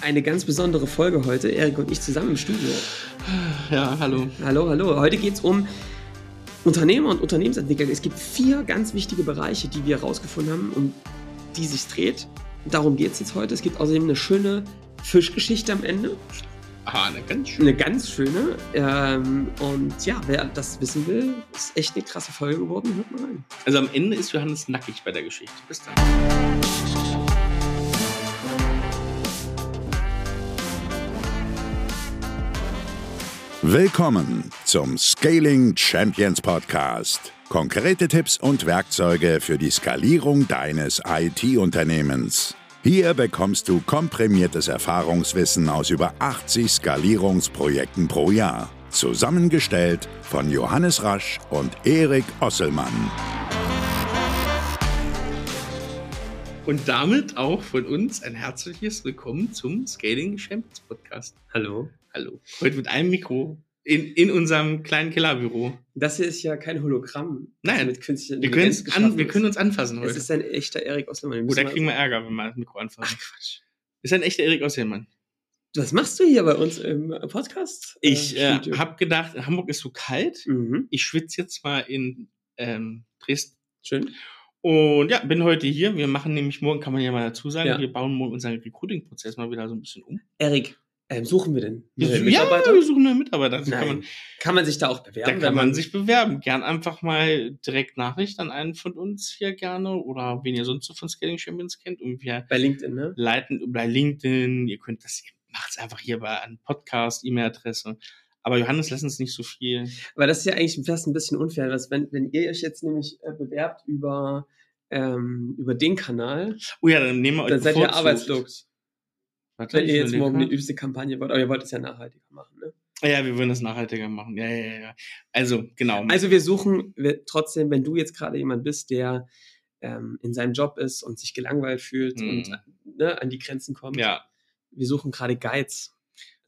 eine ganz besondere Folge heute. Erik und ich zusammen im Studio. Ja, hallo. Hallo, hallo. Heute geht es um Unternehmer und Unternehmensentwickler. Es gibt vier ganz wichtige Bereiche, die wir herausgefunden haben, um die sich dreht. Darum geht es jetzt heute. Es gibt außerdem eine schöne Fischgeschichte am Ende. Ah, eine ganz schöne. Eine ganz schöne. Ähm, und ja, wer das wissen will, ist echt eine krasse Folge geworden. Hört mal rein. Also am Ende ist Johannes nackig bei der Geschichte. Bis dann. Willkommen zum Scaling Champions Podcast. Konkrete Tipps und Werkzeuge für die Skalierung deines IT-Unternehmens. Hier bekommst du komprimiertes Erfahrungswissen aus über 80 Skalierungsprojekten pro Jahr. Zusammengestellt von Johannes Rasch und Erik Osselmann. Und damit auch von uns ein herzliches Willkommen zum Scaling Champions Podcast. Hallo. Hallo. Heute mit einem Mikro in, in unserem kleinen Kellerbüro. Das hier ist ja kein Hologramm. Nein, mit künstlicher Wir, können, an, wir können uns anfassen heute. Es ist ein echter Erik Oslermann. Oh, da kriegen wir Ärger, wenn wir das Mikro anfassen. Ach Quatsch. Ist ein echter Erik Osselmann. Was machst du hier bei uns im Podcast? Ich äh, Studio? habe gedacht, Hamburg ist so kalt. Mhm. Ich schwitze jetzt mal in ähm, Dresden. Schön. Und ja, bin heute hier. Wir machen nämlich morgen, kann man ja mal dazu sagen, Ja. wir bauen morgen unseren Recruiting-Prozess mal wieder so ein bisschen um. Erik, ähm, suchen wir denn Wir, ja, wir suchen neue Mitarbeiter. Also Nein. kann man, Kann man sich da auch bewerben? da kann man sich bewerben. Gern einfach mal direkt Nachricht an einen von uns hier gerne oder wen ihr sonst so von Scaling Champions kennt. Und wir bei LinkedIn, ne? leiten bei LinkedIn. Ihr könnt das, ihr macht es einfach hier bei einem Podcast, E-Mail-Adresse. Aber Johannes, lass uns nicht so viel. Aber das ist ja eigentlich fast ein bisschen unfair, dass wenn, wenn ihr euch jetzt nämlich äh, bewerbt über, ähm, über den Kanal, Oh ja, dann nehmen wir euch dann seid ihr arbeitslos. Warte, Wenn ihr jetzt morgen eine übste Kampagne wollt, aber ihr wollt es ja nachhaltiger machen, ne? Ja, wir würden das nachhaltiger machen. Ja, ja, ja. Also, genau. Also wir suchen wir, trotzdem, wenn du jetzt gerade jemand bist, der ähm, in seinem Job ist und sich gelangweilt fühlt Mhm. und ne, an die Grenzen kommt, ja, wir suchen gerade Guides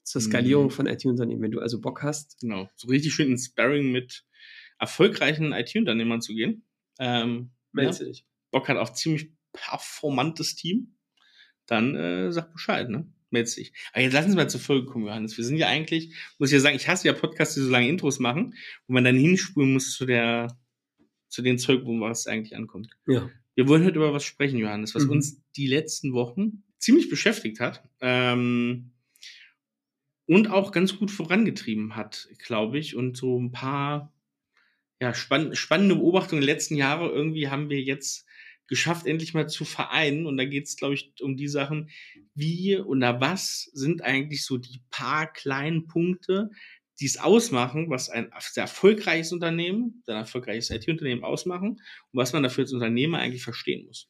zur Skalierung Mhm. von IT-Unternehmen. Wenn du also Bock hast, genau. So richtig schön ins Sparring mit erfolgreichen IT-Unternehmern zu gehen. Ähm, meldest ja, du dich. Bock hat auf ziemlich performantes Team, dann äh, sag Bescheid, ne? Dich. Aber jetzt lass uns mal zur Folge kommen, Johannes. Wir sind ja eigentlich, muss ich ja sagen, ich hasse ja Podcasts, die so lange Intros machen, wo man dann hinspulen muss zu der, zu den Zeug, wo was eigentlich ankommt. Ja. Wir wollen heute über was sprechen, Johannes, was Mhm. uns die letzten Wochen ziemlich beschäftigt hat ähm, und auch ganz gut vorangetrieben hat, glaube ich. Und so ein paar ja, spann spannende Beobachtungen der letzten Jahre irgendwie haben wir jetzt geschafft, endlich mal zu vereinen. Und da geht es, glaube ich, um die Sachen, wie oder was sind eigentlich so die paar kleinen Punkte, die es ausmachen, was ein sehr erfolgreiches Unternehmen, ein erfolgreiches IT-Unternehmen ausmachen und was man dafür als Unternehmer eigentlich verstehen muss.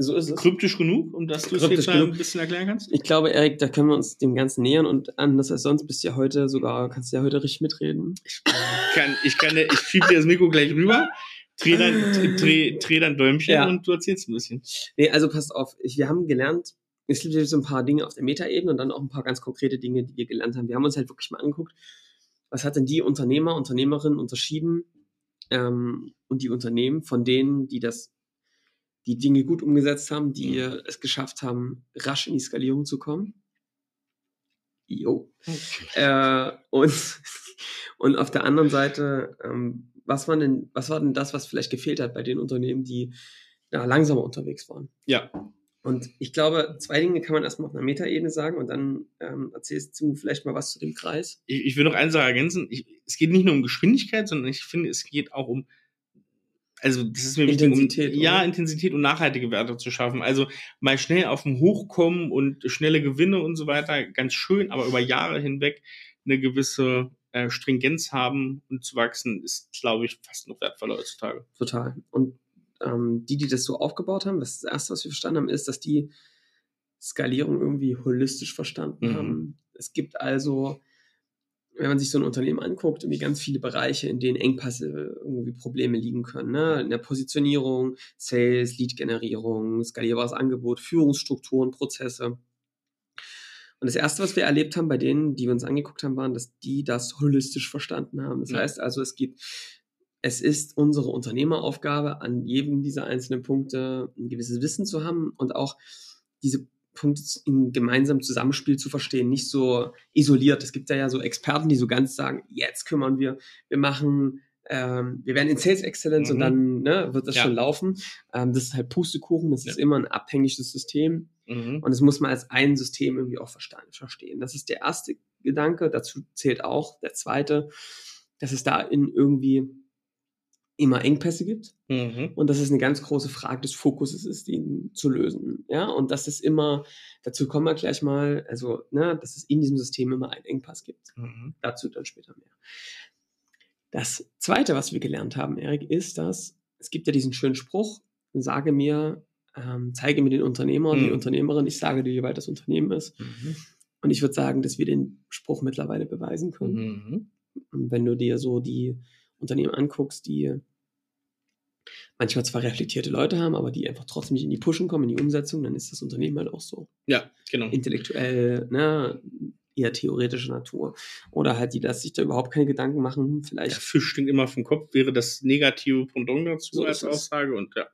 So ist es. Kryptisch genug, um dass du es jetzt mal genug. ein bisschen erklären kannst? Ich glaube, Erik, da können wir uns dem Ganzen nähern und anders als sonst bist du ja heute sogar, kannst du ja heute richtig mitreden. Ich kann, ich kann, ich schieb dir das Mikro gleich rüber, dreh dann, dreh, dreh dann Däumchen Ja. und du erzählst ein bisschen. Nee, also passt auf, wir haben gelernt, es gibt so ein paar Dinge auf der Metaebene und dann auch ein paar ganz konkrete Dinge, die wir gelernt haben. Wir haben uns halt wirklich mal angeguckt, was hat denn die Unternehmer, Unternehmerinnen unterschieden ähm, und die Unternehmen von denen, die das, die Dinge gut umgesetzt haben, die äh, es geschafft haben, rasch in die Skalierung zu kommen. Jo. Äh, und, und auf der anderen Seite, ähm, was, war denn, was war denn das, was vielleicht gefehlt hat bei den Unternehmen, die ja, langsamer unterwegs waren? Ja, Und ich glaube, zwei Dinge kann man erstmal auf einer Metaebene sagen und dann ähm, erzählst du vielleicht mal was zu dem Kreis. ich, ich will noch eine Sache ergänzen. Ich, es geht nicht nur um Geschwindigkeit, sondern ich finde, es geht auch um, also das ist mir Intensität, wichtig, um, ja? Intensität und nachhaltige Werte zu schaffen. Also mal schnell auf dem Hochkommen und schnelle Gewinne und so weiter, ganz schön, aber über Jahre hinweg eine gewisse äh, Stringenz haben und zu wachsen, ist, glaube ich, fast noch wertvoller heutzutage. Total. Und ähm, die, die das so aufgebaut haben, das erste, was wir verstanden haben, ist, dass die Skalierung irgendwie holistisch verstanden Mhm. haben. Es gibt also, wenn man sich so ein Unternehmen anguckt, irgendwie ganz viele Bereiche, in denen Engpässe irgendwie Probleme liegen können. Ne? In der Positionierung, Sales, Lead-Generierung, skalierbares Angebot, Führungsstrukturen, Prozesse. Und das Erste, was wir erlebt haben bei denen, die wir uns angeguckt haben, waren, dass die das holistisch verstanden haben. Das Ja. heißt also, es gibt, es ist unsere Unternehmeraufgabe, an jedem dieser einzelnen Punkte ein gewisses Wissen zu haben und auch diese Punkt, ein gemeinsames Zusammenspiel zu verstehen, nicht so isoliert. Es gibt da ja so Experten, die so ganz sagen, jetzt kümmern wir, wir machen, ähm, wir werden in Sales Excellence Mhm. und dann ne, wird das Ja. schon laufen. Ähm, das ist halt Pustekuchen, das Ja. ist immer ein abhängiges System. Mhm. Und das muss man als ein System irgendwie auch verstehen. Das ist der erste Gedanke. Dazu zählt auch der zweite, dass es da in irgendwie immer Engpässe gibt Mhm. und dass es eine ganz große Frage des Fokuses ist, die zu lösen. Ja, und dass es immer, dazu kommen wir gleich mal, also, ne, dass es in diesem System immer einen Engpass gibt. Mhm. Dazu dann später mehr. Das zweite, was wir gelernt haben, Erik, ist, dass es gibt ja diesen schönen Spruch, sage mir, ähm, zeige mir den Unternehmer und die Mhm. Unternehmerin, ich sage dir, wie weit das Unternehmen ist. Mhm. Und ich würde sagen, dass wir den Spruch mittlerweile beweisen können. Mhm. Wenn du dir so die Unternehmen anguckst, die manchmal zwar reflektierte Leute haben, aber die einfach trotzdem nicht in die Pushen kommen, in die Umsetzung, dann ist das Unternehmen halt auch so Ja, genau. intellektuell, ne, eher theoretischer Natur. Oder halt die, dass sich da überhaupt keine Gedanken machen, Der vielleicht. Fisch stinkt immer vom Kopf, wäre das negative Pendant dazu So als ist es. Aussage und ja,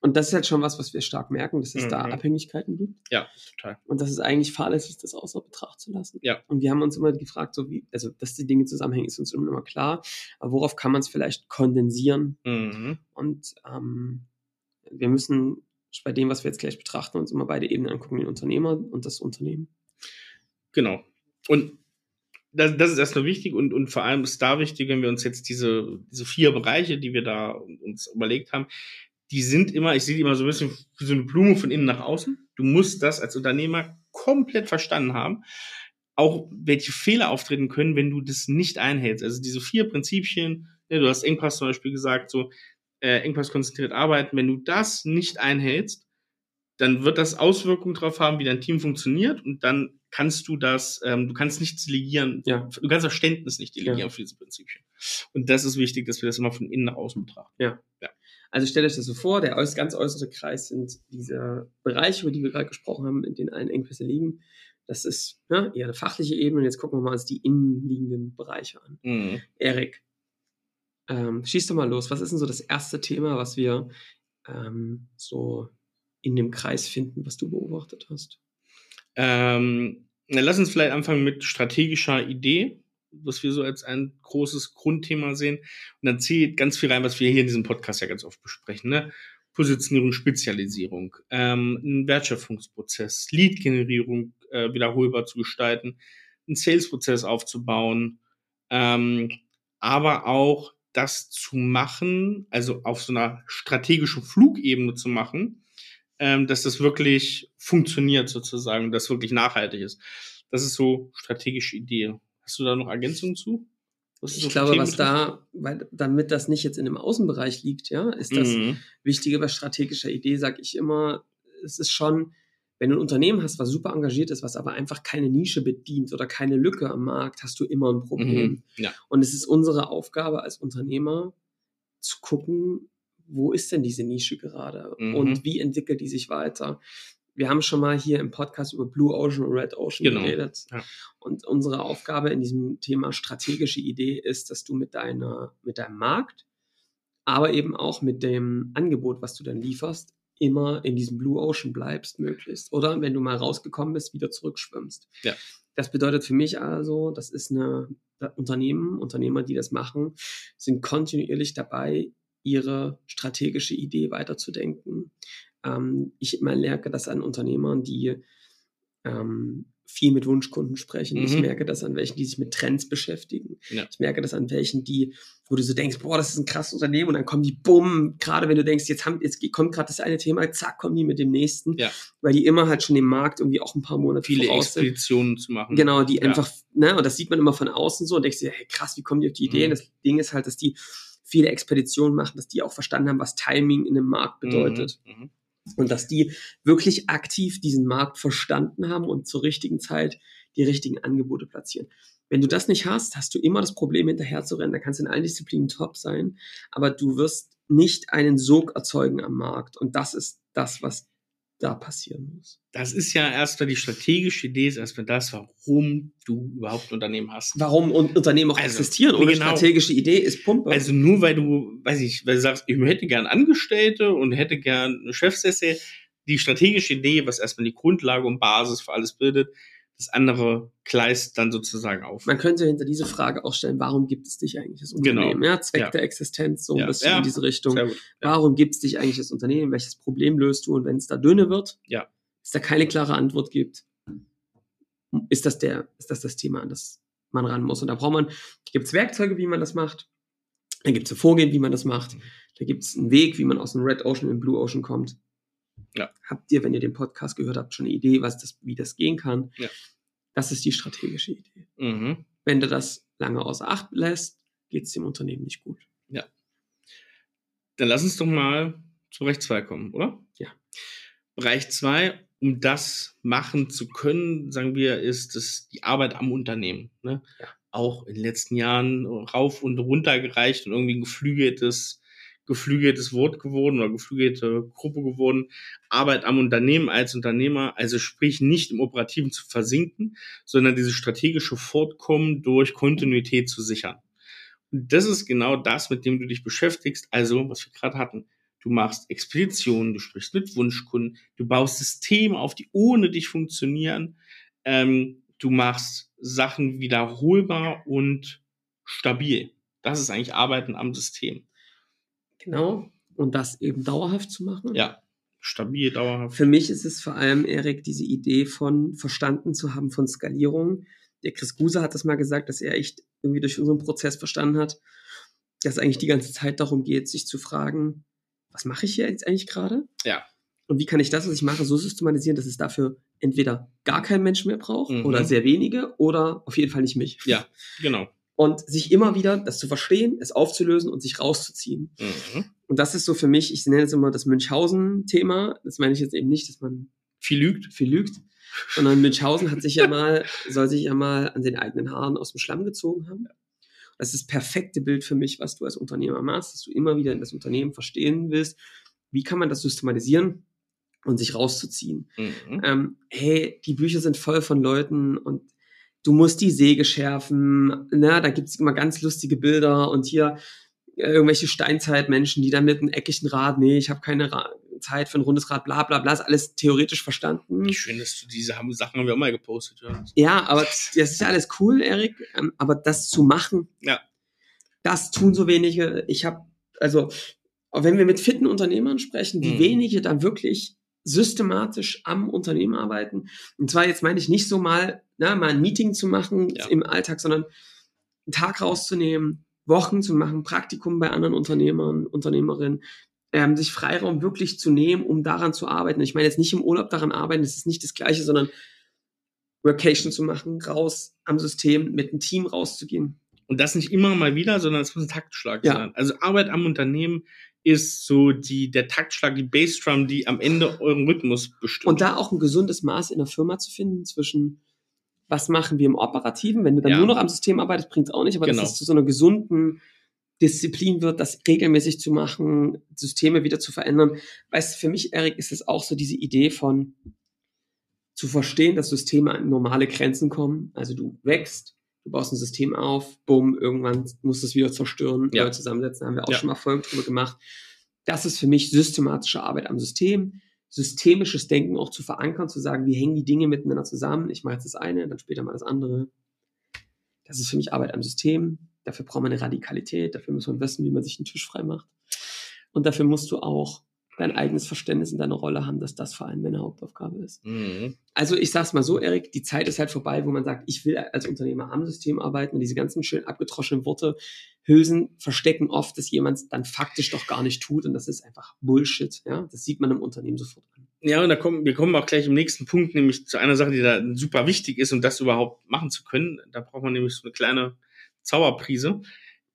Und das ist halt schon was, was wir stark merken, dass es da Mhm. Abhängigkeiten gibt. ja, total. Und das ist eigentlich fahrlässig, das außer Betracht zu lassen. Ja. Und wir haben uns immer gefragt, so wie, also, dass die Dinge zusammenhängen, ist uns immer klar. Aber worauf kann man es vielleicht kondensieren? Mhm. Und ähm, wir müssen bei dem, was wir jetzt gleich betrachten, uns immer beide Ebenen angucken, den Unternehmer und das Unternehmen. Genau. Und das, das ist erstmal wichtig und, und vor allem ist da wichtig, wenn wir uns jetzt diese, diese vier Bereiche, die wir da uns überlegt haben, die sind immer, ich sehe die immer so ein bisschen wie so eine Blume von innen nach außen. Du musst das als Unternehmer komplett verstanden haben. Auch welche Fehler auftreten können, wenn du das nicht einhältst. Also diese vier Prinzipien, ne, du hast Engpass zum Beispiel gesagt, so äh, Engpass konzentriert arbeiten. Wenn du das nicht einhältst, dann wird das Auswirkungen darauf haben, wie dein Team funktioniert und dann kannst du das, ähm, du kannst nichts delegieren, Ja. du kannst Verständnis nicht delegieren Ja. für diese Prinzipien. Und das ist wichtig, dass wir das immer von innen nach außen betrachten. Also stellt euch das so vor, der ganz äußere Kreis sind diese Bereiche, über die wir gerade gesprochen haben, in denen allen Engpässe liegen. Das ist ne, eher eine fachliche Ebene. Und jetzt gucken wir mal uns die innenliegenden Bereiche an. Mhm. Erik, ähm, schieß doch mal los. Was ist denn so das erste Thema, was wir ähm, so in dem Kreis finden, was du beobachtet hast? Ähm, lass uns vielleicht anfangen mit strategischer Idee, was wir so als ein großes Grundthema sehen. Und dann zählt ganz viel rein, was wir hier in diesem Podcast ja ganz oft besprechen. Ne? Positionierung, Spezialisierung, ähm, ein Wertschöpfungsprozess, Lead-Generierung äh, wiederholbar zu gestalten, einen Sales-Prozess aufzubauen, ähm, aber auch das zu machen, also auf so einer strategischen Flugebene zu machen, ähm, dass das wirklich funktioniert sozusagen, dass wirklich nachhaltig ist. Das ist so strategische Idee. Hast du da noch Ergänzungen zu? Ich so glaube, was da, weil damit das nicht jetzt in dem Außenbereich liegt, ja, ist das Mhm. Wichtige bei strategischer Idee, sage ich immer, es ist schon, wenn du ein Unternehmen hast, was super engagiert ist, was aber einfach keine Nische bedient oder keine Lücke am Markt, hast du immer ein Problem. Mhm. Ja. Und es ist unsere Aufgabe als Unternehmer zu gucken, wo ist denn diese Nische gerade Mhm. und wie entwickelt die sich weiter. Wir haben schon mal hier im Podcast über Blue Ocean und Red Ocean Genau. geredet. Ja. Und unsere Aufgabe in diesem Thema strategische Idee ist, dass du mit deiner, mit deinem Markt, aber eben auch mit dem Angebot, was du dann lieferst, immer in diesem Blue Ocean bleibst, möglichst. Oder wenn du mal rausgekommen bist, wieder zurückschwimmst. Ja. Das bedeutet für mich also, das ist eine Unternehmen, Unternehmer, die das machen, sind kontinuierlich dabei, ihre strategische Idee weiterzudenken. Ähm, ich merke das an Unternehmern, die ähm, viel mit Wunschkunden sprechen. Ich Mhm. merke das an welchen, die sich mit Trends beschäftigen. Ja. Ich merke das an welchen, die, wo du so denkst, boah, das ist ein krasses Unternehmen und dann kommen die bumm, gerade wenn du denkst, jetzt haben, jetzt kommt gerade das eine Thema, zack, kommen die mit dem nächsten, Ja. weil die immer halt schon dem Markt irgendwie auch ein paar Monate Viele voraus sind. Expeditionen zu machen. Genau, die Ja. einfach, ne, und das sieht man immer von außen so und denkst dir, hey, krass, wie kommen die auf die Idee? Mhm. Das Ding ist halt, dass die viele Expeditionen machen, dass die auch verstanden haben, was Timing in einem Markt bedeutet. Mhm. Mhm. Und dass die wirklich aktiv diesen Markt verstanden haben und zur richtigen Zeit die richtigen Angebote platzieren. Wenn du das nicht hast, hast du immer das Problem, hinterher zu rennen. Da kannst du in allen Disziplinen top sein, aber du wirst nicht einen Sog erzeugen am Markt. Und das ist das, was da passieren muss. Das ist ja erstmal die strategische Idee, ist erstmal das, warum du überhaupt ein Unternehmen hast. Warum un- Unternehmen auch Also, existieren ohne genau. strategische Idee ist Pumpe. Also nur weil du, weiß ich, weil du sagst, ich hätte gern Angestellte und hätte gern eine Chefsessel, die strategische Idee, was erstmal die Grundlage und Basis für alles bildet, das andere gleist dann sozusagen auf. Man könnte hinter diese Frage auch stellen, warum gibt es dich eigentlich das Genau. Unternehmen? Ja, Zweck Ja. der Existenz, so ein Ja. bisschen Ja. in diese Richtung. Warum gibt es dich eigentlich das Unternehmen? Welches Problem löst du? Und wenn es da dünne wird, Ja. es da keine klare Antwort gibt, ist das der, ist das das Thema, an das man ran muss. Und da braucht man, gibt es Werkzeuge, wie man das macht. Da gibt es ein Vorgehen, wie man das macht. Mhm. Da gibt es einen Weg, wie man aus dem Red Ocean in den Blue Ocean kommt. Ja. Habt ihr, wenn ihr den Podcast gehört habt, schon eine Idee, was das, wie das gehen kann? Ja. Das ist die strategische Idee. Mhm. Wenn du das lange außer Acht lässt, geht es dem Unternehmen nicht gut. Dann lass uns doch mal zu Bereich 2 kommen, oder? Ja. Bereich 2, um das machen zu können, sagen wir, ist es die Arbeit am Unternehmen. Ne? Ja. Auch in den letzten Jahren rauf und runter gereicht und irgendwie ein geflügeltes, geflügeltes Wort geworden oder geflügelte Gruppe geworden. Arbeit am Unternehmen als Unternehmer, also sprich nicht im Operativen zu versinken, sondern dieses strategische Fortkommen durch Kontinuität zu sichern. Und das ist genau das, mit dem du dich beschäftigst. Also, was wir gerade hatten. Du machst Expeditionen, du sprichst mit Wunschkunden, du baust Systeme auf, die ohne dich funktionieren. Ähm, du machst Sachen wiederholbar und stabil. Das ist eigentlich Arbeiten am System. Genau. Und das eben dauerhaft zu machen. Ja, stabil, dauerhaft. Für mich ist es vor allem, Erik, diese Idee von verstanden zu haben von Skalierung. Der Chris Guse hat das mal gesagt, dass er echt irgendwie durch unseren Prozess verstanden hat, dass es eigentlich die ganze Zeit darum geht, sich zu fragen, was mache ich hier jetzt eigentlich gerade? Ja. Und wie kann ich das, was ich mache, so systematisieren, dass es dafür entweder gar kein Mensch mehr braucht Mhm. oder sehr wenige oder auf jeden Fall nicht mich. Ja, genau. Und sich immer wieder das zu verstehen, es aufzulösen und sich rauszuziehen. Mhm. Und das ist so für mich, ich nenne es immer das Münchhausen-Thema. Das meine ich jetzt eben nicht, dass man Viel lügt. viel lügt, sondern Münchhausen hat sich ja mal, soll sich ja mal an den eigenen Haaren aus dem Schlamm gezogen haben. Das ist das perfekte Bild für mich, was du als Unternehmer machst, dass du immer wieder in das Unternehmen verstehen willst, wie kann man das systematisieren und sich rauszuziehen. Mhm. Ähm, hey, die Bücher sind voll von Leuten und du musst die Säge schärfen. Na, da gibt's immer ganz lustige Bilder und hier äh, irgendwelche Steinzeitmenschen, die dann mit einem eckigen Rad, nee, ich habe keine Ra Zeit für ein rundes Rad, bla bla bla, ist alles theoretisch verstanden. Schön, dass du diese Sachen haben wir auch mal gepostet. Ja. Ja, aber das ist ja alles cool, Erik, ähm, aber das zu machen, Ja. das tun so wenige. Ich habe, also, wenn wir mit fitten Unternehmern sprechen, wie Mhm. wenige dann wirklich systematisch am Unternehmen arbeiten. Und zwar jetzt meine ich nicht so mal, na, mal ein Meeting zu machen Ja. im Alltag, sondern einen Tag rauszunehmen, Wochen zu machen, Praktikum bei anderen Unternehmern, Unternehmerinnen, ähm, sich Freiraum wirklich zu nehmen, um daran zu arbeiten. Ich meine jetzt nicht im Urlaub daran arbeiten, das ist nicht das Gleiche, sondern Workation zu machen, raus am System, mit einem Team rauszugehen. Und das nicht immer mal wieder, sondern es muss ein Taktschlag Ja. sein. Also Arbeit am Unternehmen ist so die, der Taktschlag, die Bassdrum, die am Ende euren Rhythmus bestimmt. Und da auch ein gesundes Maß in der Firma zu finden zwischen was machen wir im Operativen, wenn du dann Ja. nur noch am System arbeitest, bringt es auch nicht, aber Genau. dass es zu so einer gesunden Disziplin wird, das regelmäßig zu machen, Systeme wieder zu verändern. Weißt du, für mich, Erik, ist es auch so diese Idee von zu verstehen, dass Systeme an normale Grenzen kommen. Also du wächst, du baust ein System auf, bumm, irgendwann musst du es wieder zerstören, Ja. neu zusammensetzen, haben wir auch Ja. schon mal Folgen drüber gemacht. Das ist für mich systematische Arbeit am System, systemisches Denken auch zu verankern, zu sagen, wie hängen die Dinge miteinander zusammen. Ich mache jetzt das eine, dann später mal das andere. Das ist für mich Arbeit am System. Dafür braucht man eine Radikalität, dafür muss man wissen, wie man sich einen Tisch frei macht. Und dafür musst du auch dein eigenes Verständnis in deiner Rolle haben, dass das vor allem deine Hauptaufgabe ist. Mhm. Also ich sag's mal so, Erik, die Zeit ist halt vorbei, wo man sagt, ich will als Unternehmer am System arbeiten und diese ganzen schön abgetroschenen Worte, Hülsen verstecken oft, dass jemand dann faktisch doch gar nicht tut und das ist einfach Bullshit. Ja, das sieht man im Unternehmen sofort an. Ja, und da kommen, wir kommen auch gleich im nächsten Punkt, nämlich zu einer Sache, die da super wichtig ist, um das überhaupt machen zu können. Da braucht man nämlich so eine kleine Zauberprise.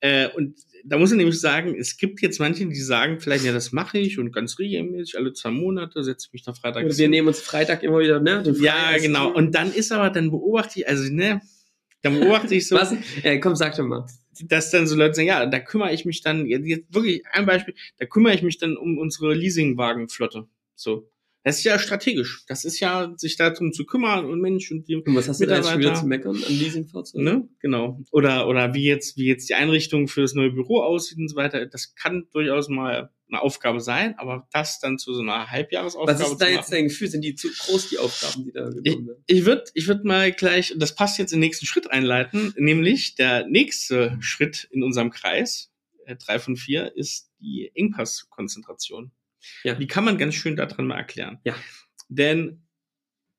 Äh, und da muss ich nämlich sagen, es gibt jetzt manche, die sagen, vielleicht, ja, das mache ich und ganz regelmäßig, alle zwei Monate setze ich mich da Freitag Oder wir nehmen uns Freitag immer wieder, ne? Ja, genau. Und dann ist aber, dann beobachte ich, also, ne, dann beobachte ich so, Was? Äh, komm, sag doch mal. dass dann so Leute sagen, ja, da kümmere ich mich dann, jetzt wirklich ein Beispiel, da kümmere ich mich dann um unsere Leasingwagenflotte. So. Das ist ja strategisch. Das ist ja, sich darum zu kümmern und Mensch und die Und was hast du da jetzt wieder zu meckern an Leasingfahrzeugen? Ne? Genau. Oder, oder wie jetzt, wie jetzt die Einrichtung für das neue Büro aussieht und so weiter. Das kann durchaus mal eine Aufgabe sein, aber das dann zu so einer Halbjahresaufgabe Was ist da jetzt dein Gefühl? Sind die zu groß, die Aufgaben, die da genommen werden? Ich würde ich würd mal gleich, das passt jetzt in den nächsten Schritt einleiten, nämlich der nächste Schritt in unserem Kreis, äh, drei von vier, ist die Engpasskonzentration. Ja. Die kann man ganz schön daran mal erklären. Ja. Denn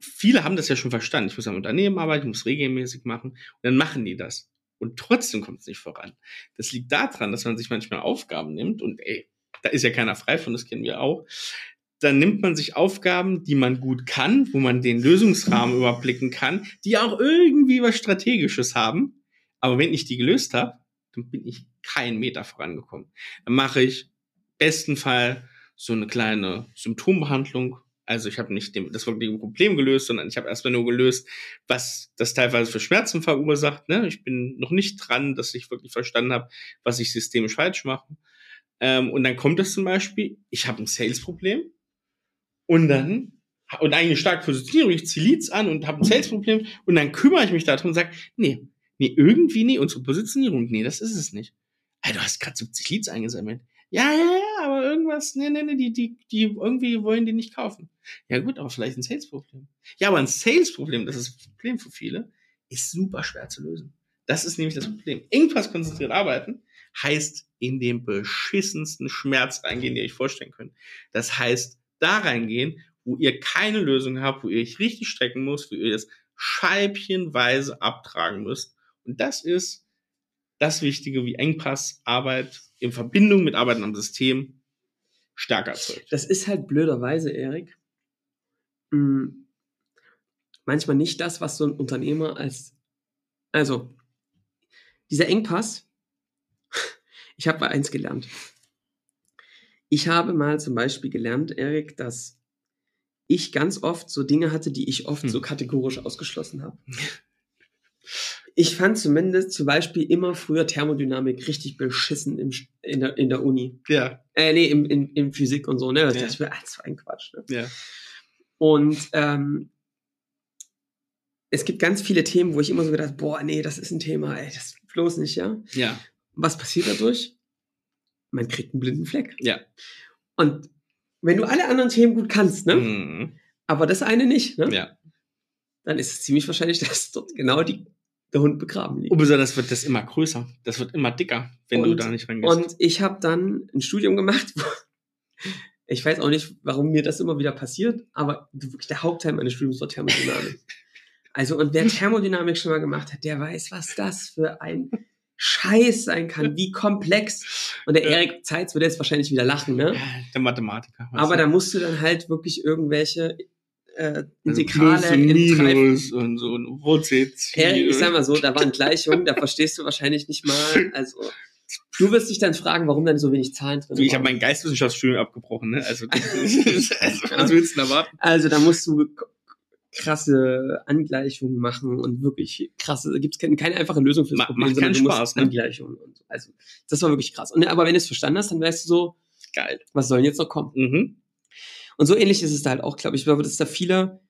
viele haben das ja schon verstanden. Ich muss am Unternehmen arbeiten, ich muss regelmäßig machen. Und dann machen die das. Und trotzdem kommt es nicht voran. Das liegt daran, dass man sich manchmal Aufgaben nimmt und ey, da ist ja keiner frei von, das kennen wir auch. Dann nimmt man sich Aufgaben, die man gut kann, wo man den Lösungsrahmen überblicken kann, die auch irgendwie was Strategisches haben. Aber wenn ich die gelöst habe, dann bin ich keinen Meter vorangekommen. Dann mache ich besten Fall so eine kleine Symptombehandlung. Also ich habe nicht dem, das wirkliche Problem gelöst, sondern ich habe erstmal nur gelöst, was das teilweise für Schmerzen verursacht. Ne? Ich bin noch nicht dran, dass ich wirklich verstanden habe, was ich systemisch falsch mache. Ähm, und dann kommt es zum Beispiel, ich habe ein Sales-Problem und dann und eigentlich stark positioniere ich ziehe Leads an und habe ein Sales-Problem und dann kümmere ich mich darum und sage, nee, nee, irgendwie, nee, unsere Positionierung, nee, das ist es nicht. Hey, du hast gerade 70 Leads eingesammelt. Ja, ja, ja, irgendwas, nee, nee, nee, die, die, die irgendwie wollen die nicht kaufen. Ja gut, aber vielleicht ein Sales-Problem. Ja, aber ein Sales-Problem, das ist das Problem für viele, ist super schwer zu lösen. Das ist nämlich das Problem. Irgendwas konzentriert arbeiten heißt in den beschissensten Schmerz reingehen, den ihr euch vorstellen könnt. Das heißt, da reingehen, wo ihr keine Lösung habt, wo ihr euch richtig strecken müsst, wo ihr das scheibchenweise abtragen müsst. Und das ist das Wichtige, wie Engpassarbeit in Verbindung mit Arbeiten am System stärker erzeugt. Das ist halt blöderweise, Erik, mh, manchmal nicht das, was so ein Unternehmer als, also, dieser Engpass, ich habe mal eins gelernt. Ich habe mal zum Beispiel gelernt, Erik, dass ich ganz oft so Dinge hatte, die ich oft Hm. so kategorisch ausgeschlossen habe. Ich fand zumindest zum Beispiel immer früher Thermodynamik richtig beschissen im, in, der, in der Uni. Ja, Äh, nee, im, in, in Physik und so, ne? Das, Ja. das, war, ah, ein Quatsch, ne? ja. Und ähm, es gibt ganz viele Themen, wo ich immer so gedacht, boah, nee, das ist ein Thema, ey, das bloß nicht, ja. Ja, Was passiert dadurch? Man kriegt einen blinden Fleck. ja. Und wenn du alle anderen Themen gut kannst, ne, Mhm. aber das eine nicht, ne, Ja. dann ist es ziemlich wahrscheinlich, dass dort genau die, der Hund begraben liegt. Und besonders wird das immer größer. Das wird immer dicker, wenn du Und- da nicht rangehst. Und ich habe dann ein Studium gemacht. Wo ich weiß auch nicht, warum mir das immer wieder passiert, aber wirklich der Hauptteil meines Studiums war Thermodynamik. Also, und wer Thermodynamik schon mal gemacht hat, der weiß, was das für ein Scheiß sein kann, wie komplex. Und der. Erik Zeitz würde jetzt wahrscheinlich wieder lachen, ne? Der Mathematiker. Aber du? da musst du dann halt wirklich irgendwelche äh, Also Integrale und in drei Minus und so ein Wurzel. Erik, ich sag mal so, da waren Gleichungen, da verstehst du wahrscheinlich nicht mal. Also, du wirst dich dann fragen, warum dann so wenig Zahlen drin Du, ich habe mein Geistwissenschaftsstudium abgebrochen, ne? Also, also was willst du denn erwarten? Also da musst du krasse Angleichungen machen und wirklich krasse, da gibt es keine, keine einfache Lösung für das Ma- Problem, macht sondern keinen Spaß, ne? Angleichungen und so. Also das war wirklich krass. Und, aber wenn du es verstanden hast, dann weißt du so, Geil. was soll denn jetzt noch kommen? Mhm. Und so ähnlich ist es da halt auch, glaube ich. Ich glaube, dass da viele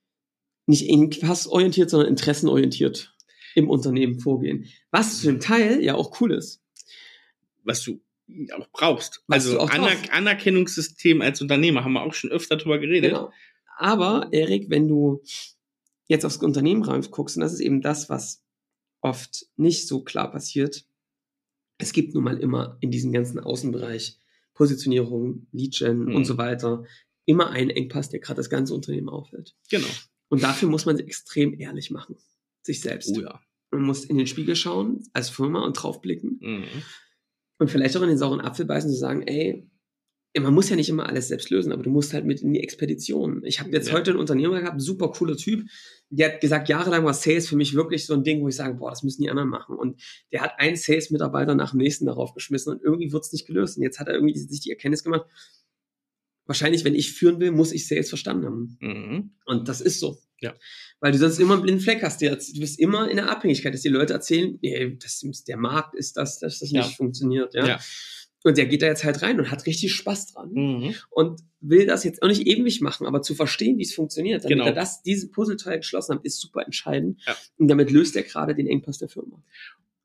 nicht orientiert, sondern interessenorientiert im Unternehmen vorgehen. Was zu dem Teil ja auch cool ist. Was du auch brauchst. Was also auch Aner brauchst. Anerkennungssystem als Unternehmer haben wir auch schon öfter drüber geredet. Genau. Aber, Erik, wenn du jetzt aufs Unternehmen guckst, und das ist eben das, was oft nicht so klar passiert, es gibt nun mal immer in diesem ganzen Außenbereich Positionierung, Lead-Gen Hm. und so weiter, immer einen Engpass, der gerade das ganze Unternehmen auffällt. Genau. Und dafür muss man sich extrem ehrlich machen. Sich selbst. Oh ja. Man muss in den Spiegel schauen, als Firma und draufblicken. Mhm. Und vielleicht auch in den sauren Apfel beißen und zu sagen, ey, man muss ja nicht immer alles selbst lösen, aber du musst halt mit in die Expedition. Ich habe jetzt Ja. heute einen Unternehmer gehabt, super cooler Typ, der hat gesagt, jahrelang war Sales für mich wirklich so ein Ding, wo ich sage, boah, das müssen die anderen machen. Und der hat einen Sales-Mitarbeiter nach dem nächsten darauf geschmissen und irgendwie wurde es nicht gelöst. Und jetzt hat er irgendwie sich die Erkenntnis gemacht, wahrscheinlich, wenn ich führen will, muss ich Sales verstanden haben. Mhm. Und das ist so. Ja. Weil du sonst immer einen blinden Fleck hast. Du bist immer in der Abhängigkeit, dass die Leute erzählen, nee, das, der Markt ist das, dass das Ja. nicht funktioniert. Ja? Ja. Und der geht da jetzt halt rein und hat richtig Spaß dran. Mhm. Und will das jetzt auch nicht ewig machen, aber zu verstehen, wie es funktioniert, damit Genau. er das, diese Puzzleteil geschlossen hat, ist super entscheidend. Ja. Und damit löst er gerade den Engpass der Firma.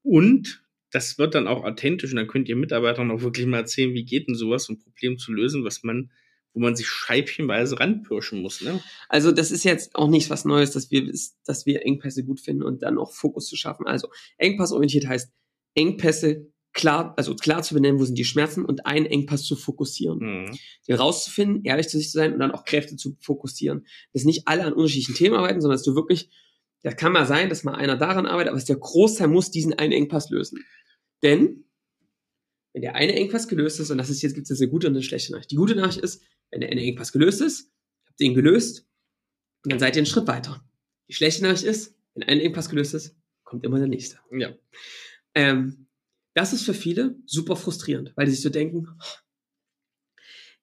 Und das wird dann auch authentisch und dann könnt ihr Mitarbeitern auch wirklich mal erzählen, wie geht denn sowas, um ein Problem zu lösen, was man, wo man sich scheibchenweise ranpirschen muss, ne? Also das ist jetzt auch nichts was Neues, dass wir, dass wir Engpässe gut finden und dann auch Fokus zu schaffen. Also engpassorientiert heißt Engpässe klar, also klar zu benennen, wo sind die Schmerzen und einen Engpass zu fokussieren. Mhm. Den rauszufinden, ehrlich zu sich zu sein und dann auch Kräfte zu fokussieren. Dass nicht alle an unterschiedlichen Themen arbeiten, sondern dass du wirklich, das kann mal sein, dass mal einer daran arbeitet, aber der Großteil muss diesen einen Engpass lösen. Denn wenn der eine Engpass gelöst ist, und das ist jetzt gibt es eine gute und eine schlechte Nachricht. Die gute Nachricht ist, wenn der Engpass gelöst ist, habt ihr ihn gelöst und dann seid ihr einen Schritt weiter. Die schlechte Nachricht ist, wenn ein Engpass gelöst ist, kommt immer der nächste. Ja. Ähm, das ist für viele super frustrierend, weil die sich so denken,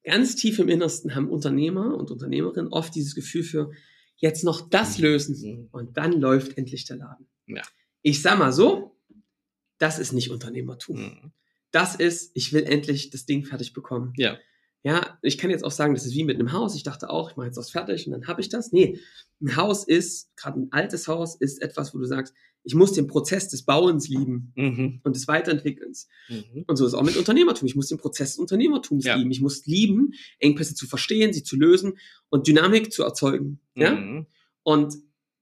ganz tief im Innersten haben Unternehmer und Unternehmerinnen oft dieses Gefühl für jetzt noch das lösen Mhm. und dann läuft endlich der Laden. Ja. Ich sag mal so, das ist nicht Unternehmertum. Mhm. Das ist, ich will endlich das Ding fertig bekommen. Ja. Ja, ich kann jetzt auch sagen, das ist wie mit einem Haus. Ich dachte auch, ich mache jetzt das fertig und dann habe ich das. Nee, ein Haus ist, gerade ein altes Haus, ist etwas, wo du sagst, ich muss den Prozess des Bauens lieben Mhm. und des Weiterentwickelns. Mhm. Und so ist es auch mit Unternehmertum. Ich muss den Prozess des Unternehmertums Ja. lieben. Ich muss lieben, Engpässe zu verstehen, sie zu lösen und Dynamik zu erzeugen. Ja? Mhm. Und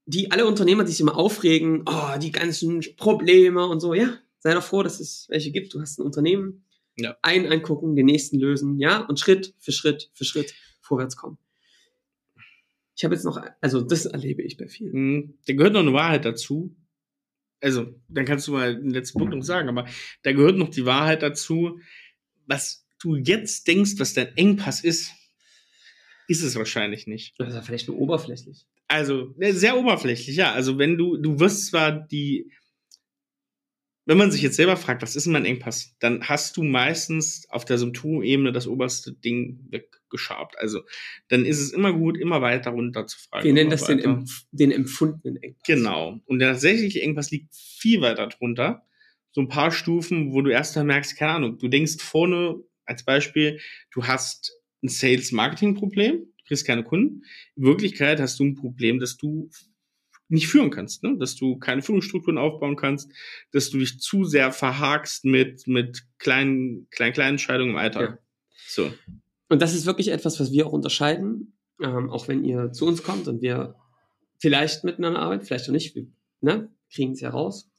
die alle Unternehmer, die sich immer aufregen, oh, die ganzen Probleme und so, ja, sei doch froh, dass es welche gibt. Du hast ein Unternehmen, Ja. einen angucken, den nächsten lösen, ja, und Schritt für Schritt für Schritt vorwärts kommen. Ich habe jetzt noch, also das erlebe ich bei vielen. Mhm. Da gehört noch eine Wahrheit dazu. Also, dann kannst du mal den letzten Punkt noch sagen, aber da gehört noch die Wahrheit dazu, was du jetzt denkst, was dein Engpass ist, ist es wahrscheinlich nicht. Das ist ja vielleicht nur oberflächlich. Also, ne, sehr oberflächlich, ja. Also, wenn du, du wirst zwar die, wenn man sich jetzt selber fragt, was ist denn mein Engpass, dann hast du meistens auf der Symptomebene das oberste Ding weggeschabt. Also, dann ist es immer gut, immer weiter runter zu fragen. Wir nennen das den, empf den empfundenen Engpass. Genau. Und der tatsächliche Engpass liegt viel weiter drunter. So ein paar Stufen, wo du erst mal merkst, keine Ahnung, du denkst vorne, als Beispiel, du hast ein Sales-Marketing-Problem, du kriegst keine Kunden. In Wirklichkeit hast du ein Problem, dass du nicht führen kannst, ne? dass du keine Führungsstrukturen aufbauen kannst, dass du dich zu sehr verhakst mit, mit kleinen, kleinen, kleinen Entscheidungen im Alltag. Ja. So. Und das ist wirklich etwas, was wir auch unterscheiden, ähm, auch wenn ihr zu uns kommt und wir vielleicht miteinander arbeiten, vielleicht auch nicht, wir ne, kriegen es ja raus,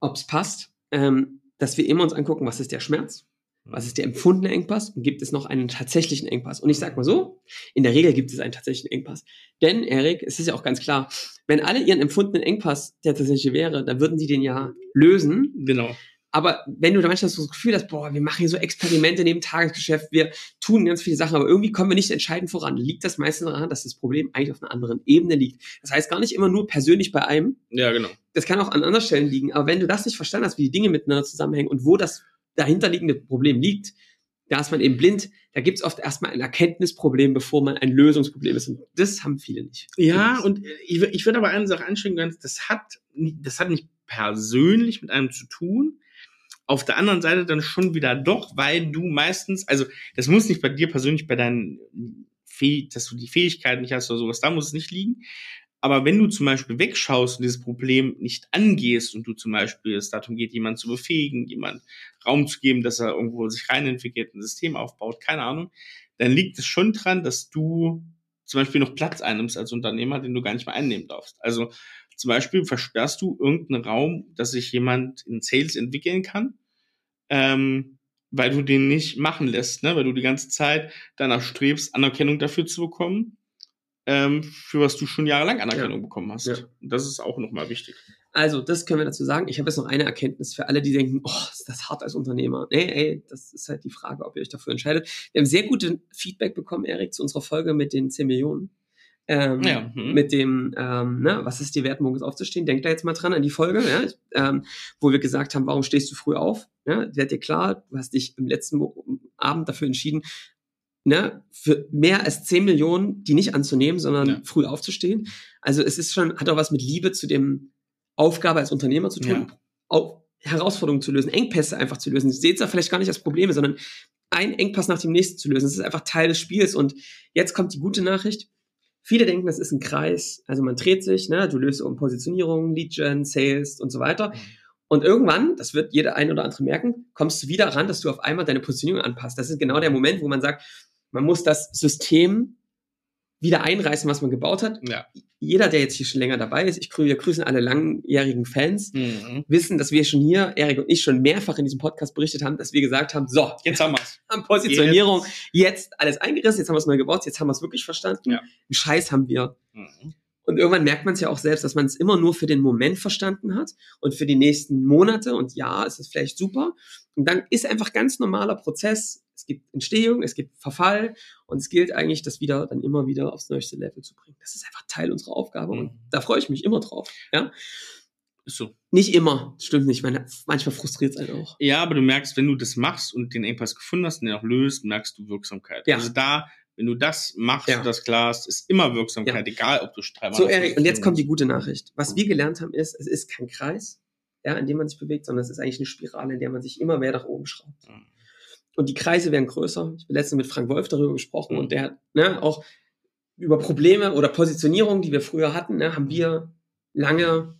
ob es passt, ähm, dass wir immer uns angucken, was ist der Schmerz, was ist der empfundene Engpass und gibt es noch einen tatsächlichen Engpass. Und ich sag mal so, in der Regel gibt es einen tatsächlichen Engpass. Denn, Erik, es ist ja auch ganz klar, wenn alle ihren empfundenen Engpass der tatsächliche wäre, dann würden sie den ja lösen Genau. aber wenn du da manchmal so das Gefühl hast, boah, wir machen hier so Experimente neben Tagesgeschäft, wir tun ganz viele Sachen, aber irgendwie kommen wir nicht entscheidend voran, liegt das meistens daran, dass das Problem eigentlich auf einer anderen Ebene liegt. Das heißt gar nicht immer nur persönlich bei einem, Ja, genau. das kann auch an anderen Stellen liegen, aber wenn du das nicht verstanden hast, wie die Dinge miteinander zusammenhängen und wo das dahinterliegende Problem liegt, da ist man eben blind, da gibt es oft erstmal ein Erkenntnisproblem, bevor man ein Lösungsproblem ist. Und das haben viele nicht. Ja, und ich, ich würde aber eine Sache anschränken, das hat, das hat nicht persönlich mit einem zu tun. Auf der anderen Seite dann schon wieder doch, weil du meistens, also das muss nicht bei dir persönlich, bei deinen dass du die Fähigkeiten nicht hast oder sowas, da muss es nicht liegen. Aber wenn du zum Beispiel wegschaust und dieses Problem nicht angehst und du zum Beispiel es darum geht, jemanden zu befähigen, jemand Raum zu geben, dass er irgendwo sich reinentwickelt, ein System aufbaut, keine Ahnung, dann liegt es schon dran, dass du zum Beispiel noch Platz einnimmst als Unternehmer, den du gar nicht mehr einnehmen darfst. Also zum Beispiel versperrst du irgendeinen Raum, dass sich jemand in Sales entwickeln kann, ähm, weil du den nicht machen lässt, ne? weil du die ganze Zeit danach strebst, Anerkennung dafür zu bekommen, ähm, für was du schon jahrelang Anerkennung bekommen hast. Ja. Das ist auch nochmal wichtig. Also, das können wir dazu sagen. Ich habe jetzt noch eine Erkenntnis für alle, die denken, oh, ist das hart als Unternehmer. Nee, ey, das ist halt die Frage, ob ihr euch dafür entscheidet. Wir haben sehr gute Feedback bekommen, Erik, zu unserer Folge mit den 10 Millionen. Ähm, Ja, hm. Mit dem, ähm, ne, was ist dir wert, morgens aufzustehen? Denkt da jetzt mal dran an die Folge, ja, ähm, wo wir gesagt haben, warum stehst du früh auf? Ja, werd dir klar, du hast dich im letzten Abend dafür entschieden, ne, für mehr als 10 Millionen die nicht anzunehmen, sondern Ja. früh aufzustehen. Also es ist schon, hat auch was mit Liebe zu dem Aufgabe als Unternehmer zu tun. Ja. Auf, Herausforderungen zu lösen, Engpässe einfach zu lösen. Seht es da vielleicht gar nicht als Probleme, sondern ein Engpass nach dem nächsten zu lösen. Das ist einfach Teil des Spiels. Und jetzt kommt die gute Nachricht. Viele denken, das ist ein Kreis. Also man dreht sich, ne? du löst um Positionierung, Lead Gen, Sales und so weiter. Und irgendwann, das wird jeder ein oder andere merken, kommst du wieder ran, dass du auf einmal deine Positionierung anpasst. Das ist genau der Moment, wo man sagt, man muss das System wieder einreißen, was man gebaut hat. Ja. Jeder, der jetzt hier schon länger dabei ist, ich grüße, wir grüßen alle langjährigen Fans, Mhm. wissen, dass wir schon hier, Erik und ich, schon mehrfach in diesem Podcast berichtet haben, dass wir gesagt haben, so, Jetzt haben wir's. haben Positionierung jetzt alles eingerissen, jetzt haben wir es neu gebaut, jetzt haben wir es wirklich verstanden. Ja. Einen Scheiß haben wir. Mhm. Und irgendwann merkt man es ja auch selbst, dass man es immer nur für den Moment verstanden hat und für die nächsten Monate und ja, ist es vielleicht super. Und dann ist einfach ganz normaler Prozess. Es gibt Entstehung, es gibt Verfall und es gilt eigentlich, das wieder dann immer wieder aufs neueste Level zu bringen. Das ist einfach Teil unserer Aufgabe und Mhm. da freue ich mich immer drauf. Ja? So. Nicht immer, stimmt nicht. Meine, manchmal frustriert es einen auch. Ja, aber du merkst, wenn du das machst und den Engpass gefunden hast und den auch löst, merkst du Wirksamkeit. Ja. Also da, wenn du das machst, Ja. das hast, ist immer Wirksamkeit, egal ob du dreimal. So, Erik, und jetzt kommt die gute Nachricht. Was wir gelernt haben, ist, es ist kein Kreis, ja, in dem man sich bewegt, sondern es ist eigentlich eine Spirale, in der man sich immer mehr nach oben schraubt. Mhm. Und die Kreise werden größer. Ich habe letztens mit Frank Wolf darüber gesprochen Mhm. und der hat ne, auch über Probleme oder Positionierung, die wir früher hatten, ne, haben wir lange,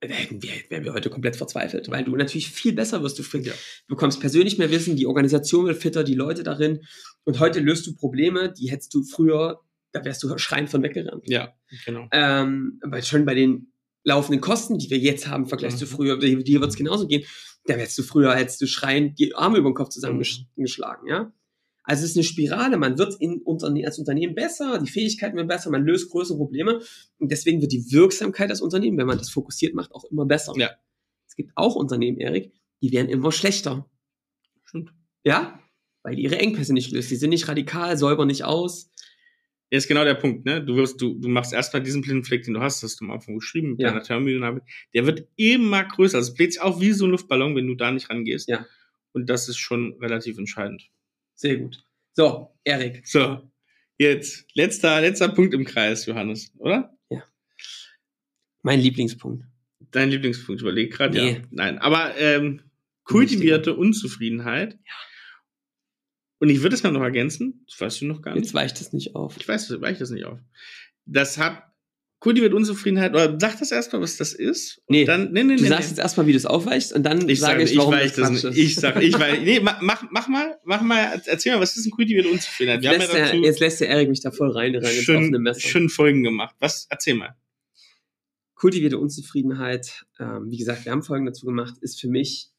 da hätten wir, wären wir heute komplett verzweifelt, weil du natürlich viel besser wirst. Du Ja. bekommst persönlich mehr Wissen, die Organisation wird fitter, die Leute darin. Und heute löst du Probleme, die hättest du früher, da wärst du schreiend von weggerannt. Ja, genau. Ähm, aber schon bei den laufenden Kosten, die wir jetzt haben im Vergleich Mhm. zu früher, dir wird es genauso gehen. Da hättest du früher, hättest du schreiend die Arme über den Kopf zusammengeschlagen, ja. Also es ist eine Spirale, man wird in Unterne als Unternehmen besser, die Fähigkeiten werden besser, man löst größere Probleme und deswegen wird die Wirksamkeit als Unternehmen, wenn man das fokussiert macht, auch immer besser. Ja. Es gibt auch Unternehmen, Erik, die werden immer schlechter. Stimmt. Ja? Weil die ihre Engpässe nicht löst. Die sind nicht radikal, säubern nicht aus. Ja, ist genau der Punkt, ne? Du wirst, du, du machst erstmal diesen blinden Fleck, den du hast, das hast du am Anfang geschrieben, mit Ja. deiner Thermodynamik. Der wird immer größer. Also es bläht sich auf wie so ein Luftballon, wenn du da nicht rangehst. Ja. Und das ist schon relativ entscheidend. Sehr gut. So, Erik. So, jetzt, letzter, letzter Punkt im Kreis, Johannes, oder? Mein Lieblingspunkt. Dein Lieblingspunkt, überleg gerade, Nee. ja. Nein, aber ähm, kultivierte Unzufriedenheit. Und ich würde es noch ergänzen, das weißt du noch gar nicht. Jetzt weicht es nicht auf. Ich weiß, weiche das nicht auf. Das hat kultivierte Unzufriedenheit, oder sag das erstmal, was das ist. Und Nee, dann, nee, nee, Du nee, sagst nee. jetzt erstmal, wie du es aufweichst und dann Ich sage sage, ich, ich, warum weiß das Quatsch nicht. Ich sag, ich weiß, nee, mach, mach, mal, mach mal, erzähl mal, was ist denn kultivierte Unzufriedenheit? Wir lässt, ja der, dazu jetzt lässt der Erik mich da voll rein, rein schön, schön Folgen gemacht. Was, erzähl mal. Kultivierte Unzufriedenheit, ähm, wie gesagt, wir haben Folgen dazu gemacht, ist für mich,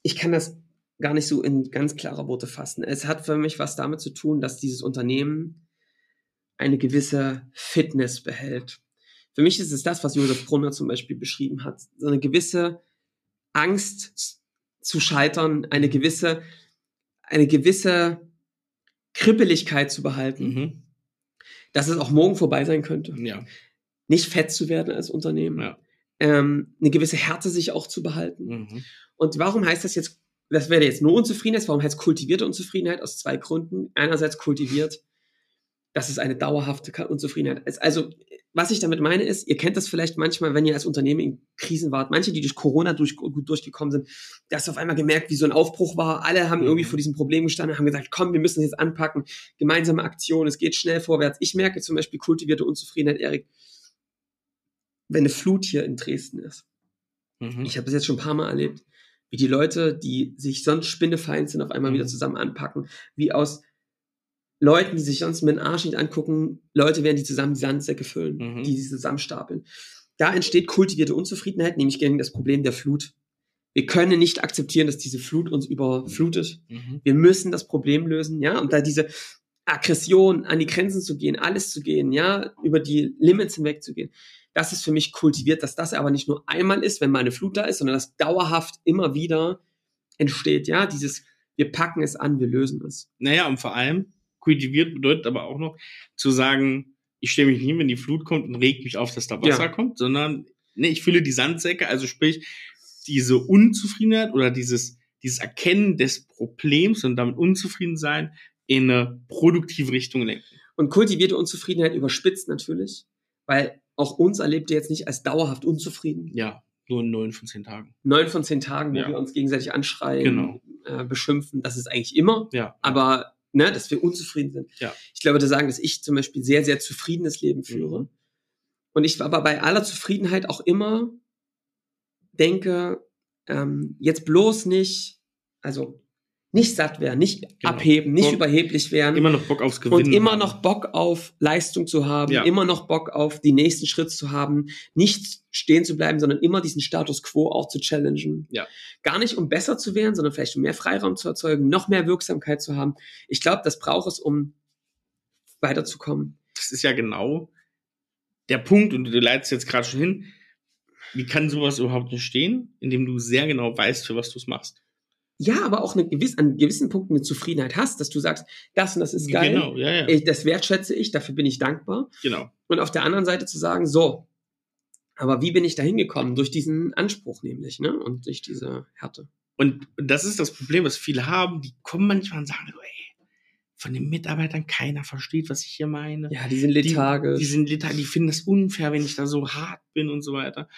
ich kann das gar nicht so in ganz klare Worte fassen. Es hat für mich was damit zu tun, dass dieses Unternehmen eine gewisse Fitness behält. Für mich ist es das, was Josef Brunner zum Beispiel beschrieben hat. So eine gewisse Angst zu scheitern, eine gewisse, eine gewisse Kribbeligkeit zu behalten, Mhm. dass es auch morgen vorbei sein könnte. Ja. Nicht fett zu werden als Unternehmen. Ja. Ähm, eine gewisse Härte sich auch zu behalten. Mhm. Und warum heißt das jetzt, das wäre jetzt nur Unzufriedenheit, warum heißt es kultivierte Unzufriedenheit? Aus zwei Gründen. Einerseits kultiviert, das ist eine dauerhafte Unzufriedenheit. Es- Also, was ich damit meine ist, ihr kennt das vielleicht manchmal, wenn ihr als Unternehmen in Krisen wart, manche, die durch Corona durch, gut durchgekommen sind, da hast du auf einmal gemerkt, wie so ein Aufbruch war. Alle haben Mhm. irgendwie vor diesem Problem gestanden, haben gesagt, komm, wir müssen das jetzt anpacken. Gemeinsame Aktion, es geht schnell vorwärts. Ich merke zum Beispiel kultivierte Unzufriedenheit, Erik, wenn eine Flut hier in Dresden ist Mhm. ich habe das jetzt schon ein paar Mal erlebt, wie die Leute, die sich sonst spinnefeind sind, auf einmal Mhm. wieder zusammen anpacken, wie aus Leuten, die sich sonst mit dem Arsch nicht angucken, Leute werden, die zusammen die Sandsäcke füllen, Mhm. die sie zusammenstapeln. Da entsteht kultivierte Unzufriedenheit, nämlich gegen das Problem der Flut. Wir können nicht akzeptieren, dass diese Flut uns überflutet. Mhm. Wir müssen das Problem lösen, ja, und da diese Aggression, an die Grenzen zu gehen, alles zu gehen, ja, über die Limits hinweg zu gehen. Das ist für mich kultiviert, dass das aber nicht nur einmal ist, wenn mal eine Flut da ist, sondern dass dauerhaft immer wieder entsteht, ja, dieses, wir packen es an, wir lösen es. Naja, und vor allem, kultiviert bedeutet aber auch noch, zu sagen, ich stelle mich nicht wenn die Flut kommt und regt mich auf, dass da Wasser Ja. kommt, sondern ne, ich fülle die Sandsäcke, also sprich, diese Unzufriedenheit oder dieses, dieses Erkennen des Problems und damit unzufrieden sein, in eine produktive Richtung lenken. Und kultivierte Unzufriedenheit überspitzt natürlich, weil auch uns erlebt ihr jetzt nicht als dauerhaft unzufrieden. Ja, Nur neun von zehn Tagen. Neun von zehn Tagen, wo Ja. wir uns gegenseitig anschreien, Genau. äh, beschimpfen, das ist eigentlich immer. Ja. aber ne, dass wir unzufrieden sind. Ja. Ich glaube, da sagen, dass ich zum Beispiel sehr, sehr zufriedenes Leben führe. Mhm. Und ich aber bei aller Zufriedenheit auch immer denke, ähm, jetzt bloß nicht, also nicht satt werden, nicht Genau. abheben, nicht Und überheblich werden Immer noch Bock aufs Gewinnen. und immer haben. noch Bock auf Leistung zu haben, Ja. immer noch Bock auf den nächsten Schritt zu haben, nicht stehen zu bleiben, sondern immer diesen Status quo auch zu challengen. Ja. Gar nicht, um besser zu werden, sondern vielleicht um mehr Freiraum zu erzeugen, noch mehr Wirksamkeit zu haben. Ich glaube, das braucht es, um weiterzukommen. Das ist ja genau der Punkt, und du leitest jetzt gerade schon hin. Wie kann sowas überhaupt entstehen? Indem du sehr genau weißt, für was du es machst. Ja, aber auch eine gewiss, an gewissen Punkten eine Zufriedenheit hast, dass du sagst, das und das ist geil, Genau, ja, ja. das wertschätze ich, dafür bin ich dankbar. genau. Und auf der anderen Seite zu sagen, so, aber wie bin ich da hingekommen? Durch diesen Anspruch nämlich, ne? Und durch diese Härte. Und das ist das Problem, was viele haben. Die kommen manchmal und sagen, ey, von den Mitarbeitern keiner versteht, was ich hier meine. Ja, die sind lethargisch. Die, die sind lethargisch, die finden das unfair, wenn ich da so hart bin und so weiter.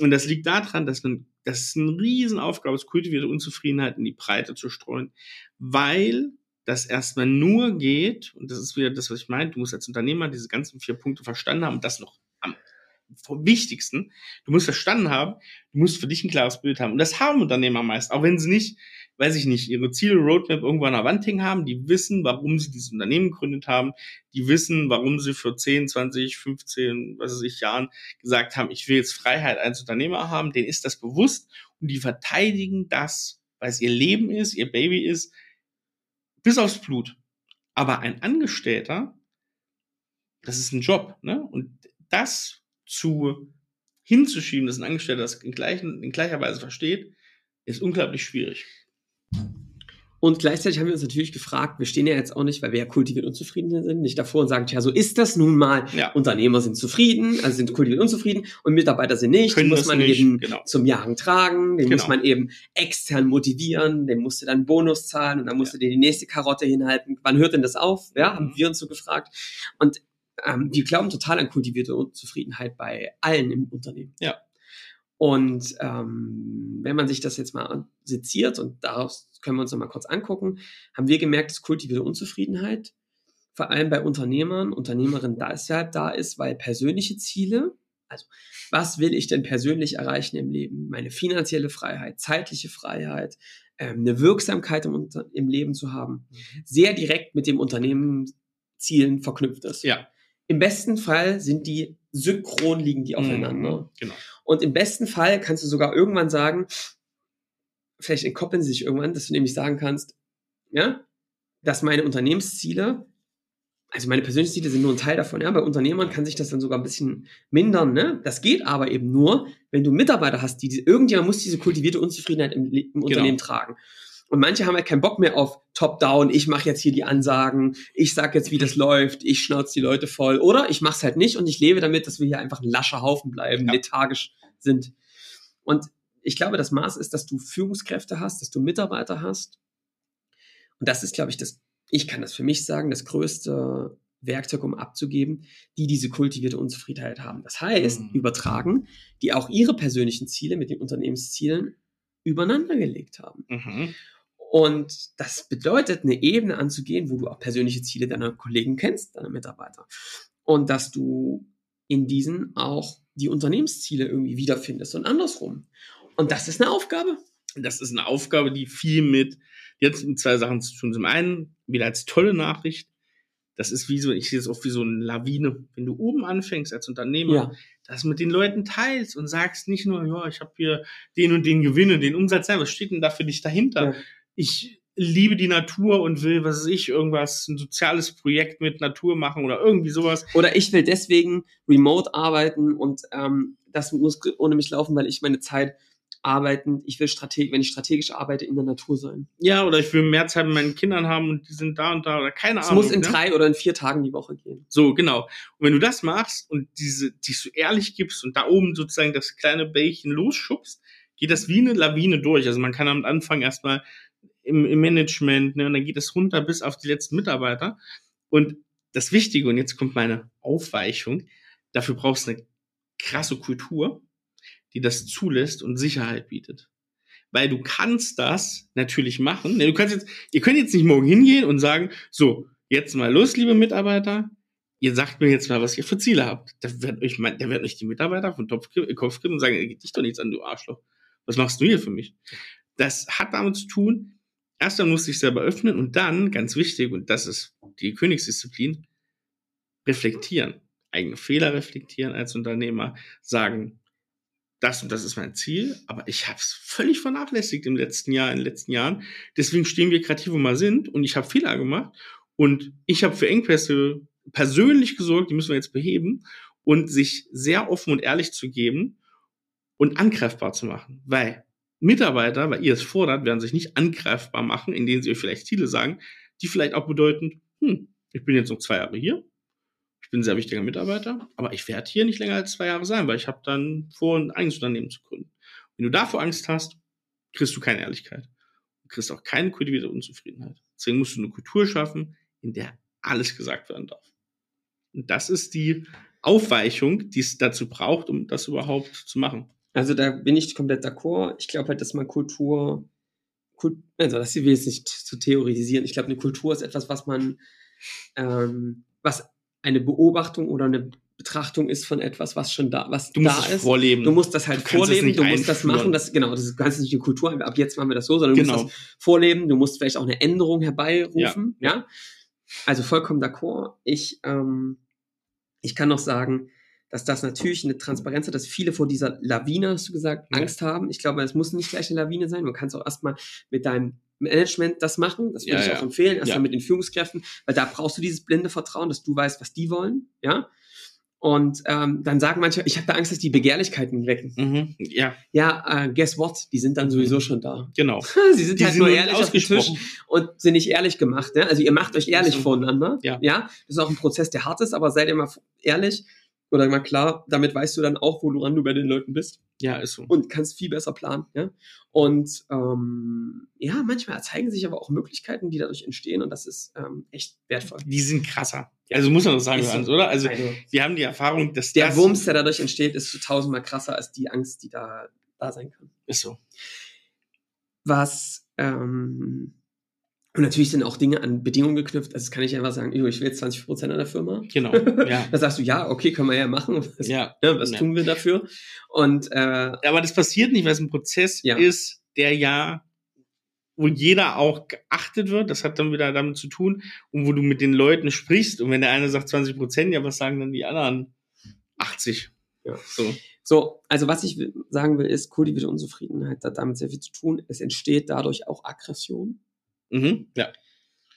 Und das liegt daran, dass man, das ist eine Riesenaufgabe, ist kultivierte Unzufriedenheit in die Breite zu streuen, weil das erstmal nur geht, und das ist wieder das, was ich meine, du musst als Unternehmer diese ganzen vier Punkte verstanden haben und das noch am wichtigsten, du musst verstanden haben, du musst für dich ein klares Bild haben. Und das haben Unternehmer meist, auch wenn sie nicht, weiß ich nicht, ihre Ziele, Roadmap irgendwo an der Wand hängen haben, die wissen, warum sie dieses Unternehmen gegründet haben, die wissen, warum sie für 10, 20, 15, was weiß ich, Jahren gesagt haben, ich will jetzt Freiheit als Unternehmer haben, denen ist das bewusst und die verteidigen das, weil es ihr Leben ist, ihr Baby ist, bis aufs Blut. Aber ein Angestellter, das ist ein Job, ne? Und das zu hinzuschieben, dass ein Angestellter das in, gleichen, in gleicher Weise versteht, ist unglaublich schwierig. Und gleichzeitig haben wir uns natürlich gefragt, wir stehen ja jetzt auch nicht, weil wir ja kultiviert unzufrieden sind, nicht davor und sagen, tja, so ist das nun mal. Ja. Unternehmer sind zufrieden, also sind kultiviert unzufrieden und Mitarbeiter sind nicht. Können die muss man nicht, eben genau. zum Jagen tragen, den muss Genau. man eben extern motivieren, dem musst du dann Bonus zahlen und dann musst du dir die nächste Karotte hinhalten. Wann hört denn das auf? Ja, haben Mhm. wir uns so gefragt. Und ähm, wir glauben total an kultivierte Unzufriedenheit bei allen im Unternehmen. Ja. Und ähm, wenn man sich das jetzt mal seziert und daraus können wir uns noch mal kurz angucken, haben wir gemerkt, dass kultivierte Unzufriedenheit vor allem bei Unternehmern, Unternehmerinnen deshalb da ist, weil persönliche Ziele, also was will ich denn persönlich erreichen im Leben? Meine finanzielle Freiheit, zeitliche Freiheit, ähm, eine Wirksamkeit im, im Leben zu haben, sehr direkt mit dem Unternehmenszielen verknüpft ist. Ja. Im besten Fall sind die synchron liegen die aufeinander. Mhm, Genau. Und im besten Fall kannst du sogar irgendwann sagen, vielleicht entkoppeln sie sich irgendwann, dass du nämlich sagen kannst, ja, dass meine Unternehmensziele, also meine persönlichen Ziele sind nur ein Teil davon, ja, bei Unternehmern kann sich das dann sogar ein bisschen mindern, ne? Das geht aber eben nur, wenn du Mitarbeiter hast, die, die irgendjemand muss diese kultivierte Unzufriedenheit im, im Unternehmen tragen. Und manche haben halt keinen Bock mehr auf Top-Down, ich mache jetzt hier die Ansagen, ich sag jetzt, wie das läuft, ich schnauze die Leute voll. Oder ich mache es halt nicht und ich lebe damit, dass wir hier einfach ein lascher Haufen bleiben, Ja. lethargisch sind. Und ich glaube, das Maß ist, dass du Führungskräfte hast, dass du Mitarbeiter hast. Und das ist, glaube ich, das, ich kann das für mich sagen, das größte Werkzeug, um abzugeben, die diese kultivierte Unzufriedenheit haben. Das heißt, Mhm. übertragen, die auch ihre persönlichen Ziele mit den Unternehmenszielen übereinander gelegt haben. Mhm. Und das bedeutet, eine Ebene anzugehen, wo du auch persönliche Ziele deiner Kollegen kennst, deiner Mitarbeiter. Und dass du in diesen auch die Unternehmensziele irgendwie wiederfindest und andersrum. Und das ist eine Aufgabe. Das ist eine Aufgabe, die viel mit, jetzt mit zwei Sachen zu tun. Zum einen, wieder als tolle Nachricht, das ist wie so, ich sehe es oft wie so eine Lawine. Wenn du oben anfängst als Unternehmer, Ja. das mit den Leuten teilst und sagst nicht nur, ja, ich habe hier den und den Gewinne, den Umsatz, nein, was steht denn da für dich dahinter? Ja. Ich liebe die Natur und will, was weiß ich, irgendwas, ein soziales Projekt mit Natur machen oder irgendwie sowas. Oder ich will deswegen remote arbeiten und ähm, das muss ohne mich laufen, weil ich meine Zeit arbeiten, ich will strategisch, wenn ich strategisch arbeite, in der Natur sein. Ja, oder ich will mehr Zeit mit meinen Kindern haben und die sind da und da oder keine Es Ahnung. muss in ne? drei oder in vier Tagen die Woche gehen. So, genau. Und wenn du das machst und diese, dich so ehrlich gibst und da oben sozusagen das kleine Bällchen losschubst, geht das wie eine Lawine durch. Also man kann am Anfang erstmal im, im Management, ne, und dann geht es runter bis auf die letzten Mitarbeiter. Und das Wichtige, und jetzt kommt meine Aufweichung, dafür brauchst du eine krasse Kultur, die das zulässt und Sicherheit bietet. Weil du kannst das natürlich machen. Du kannst jetzt, ihr könnt jetzt nicht morgen hingehen und sagen, so, jetzt mal los, liebe Mitarbeiter. Ihr sagt mir jetzt mal, was ihr für Ziele habt. Da werden euch, da werden euch die Mitarbeiter von Kopf kriegen und sagen, geht dich doch nichts an, du Arschloch. Was machst du hier für mich? Das hat damit zu tun, erst einmal musst du dich selber öffnen und dann, ganz wichtig, und das ist die Königsdisziplin, reflektieren. Eigene Fehler reflektieren als Unternehmer, sagen, das und das ist mein Ziel, aber ich habe es völlig vernachlässigt im letzten Jahr, in den letzten Jahren. Deswegen stehen wir kreativ, wo wir sind und ich habe Fehler gemacht und ich habe für Engpässe persönlich gesorgt, die müssen wir jetzt beheben und sich sehr offen und ehrlich zu geben und angreifbar zu machen, weil Mitarbeiter, weil ihr es fordert, werden sich nicht angreifbar machen, indem sie euch vielleicht Ziele sagen, die vielleicht auch bedeuten, hm, ich bin jetzt noch zwei Jahre hier, ich bin ein sehr wichtiger Mitarbeiter, aber ich werde hier nicht länger als zwei Jahre sein, weil ich habe dann vor, ein eigenes Unternehmen zu gründen. Wenn du davor Angst hast, kriegst du keine Ehrlichkeit. Du kriegst auch keine kultivierte Unzufriedenheit. Deswegen musst du eine Kultur schaffen, in der alles gesagt werden darf. Und das ist die Aufweichung, die es dazu braucht, um das überhaupt zu machen. Also da bin ich komplett d'accord. Ich glaube halt, dass man Kultur, Kult, also das will jetzt nicht zu theorisieren. Ich glaube, eine Kultur ist etwas, was man, ähm, was eine Beobachtung oder eine Betrachtung ist von etwas, was schon da, was du musst da ist. vorleben. Du musst das halt Du vorleben, du musst das machen, das, genau, das ist ganz nicht die Kultur, ab jetzt machen wir das so, sondern du Genau. musst das vorleben, du musst vielleicht auch eine Änderung herbeirufen, ja. Also vollkommen d'accord. Ich, ähm, ich kann noch sagen, dass das natürlich eine Transparenz hat, dass viele vor dieser Lawine, hast du gesagt, Ja. Angst haben. Ich glaube, es muss nicht gleich eine Lawine sein. Man kann es auch erstmal mit deinem Management das machen. Das würde Ja, ich ja. auch empfehlen. Erstmal mit den Führungskräften, weil da brauchst du dieses blinde Vertrauen, dass du weißt, was die wollen, ja. Und ähm, dann sagen manche, ich habe da Angst, dass die Begehrlichkeiten wecken. Mhm. Ja, Ja, äh, guess what? Die sind dann sowieso schon da. genau. Sie sind Die halt sind nur ehrlich auf dem Tisch und sind nicht ehrlich gemacht. Ne? Also ihr macht euch ehrlich voneinander. Ja. ja. Das ist auch ein Prozess, der hart ist, aber seid ihr mal ehrlich oder mal klar, damit weißt du dann auch, woran du bei den Leuten bist Ja, ist so. und kannst viel besser planen. Ja? Und ähm, ja, manchmal zeigen sich aber auch Möglichkeiten, die dadurch entstehen und das ist ähm, echt wertvoll. Die sind krasser. Also muss man das sagen, so. Oder? Also Also, wir haben die Erfahrung, dass der das Wumms, der dadurch entsteht, ist so tausendmal krasser als die Angst, die da, da sein kann. ist so. was ähm, und natürlich sind auch Dinge an Bedingungen geknüpft. Also das kann ich einfach sagen, "Jo, ich will jetzt 20 Prozent an der Firma. Genau. Ja. Da sagst du, ja, okay, können wir ja machen. Was, ja. ja, was Ja. tun wir dafür? Und äh, Aber das passiert nicht, weil es ein Prozess Ja. ist, der ja, wo jeder auch geachtet wird. Das hat dann wieder damit zu tun, und wo du mit den Leuten sprichst. Und wenn der eine sagt 20 Prozent, ja, was sagen dann die anderen 80? Ja. So. so, also was ich sagen will, ist, kultivierte Unzufriedenheit hat damit sehr viel zu tun. Es entsteht dadurch auch Aggression. Mhm. Ja.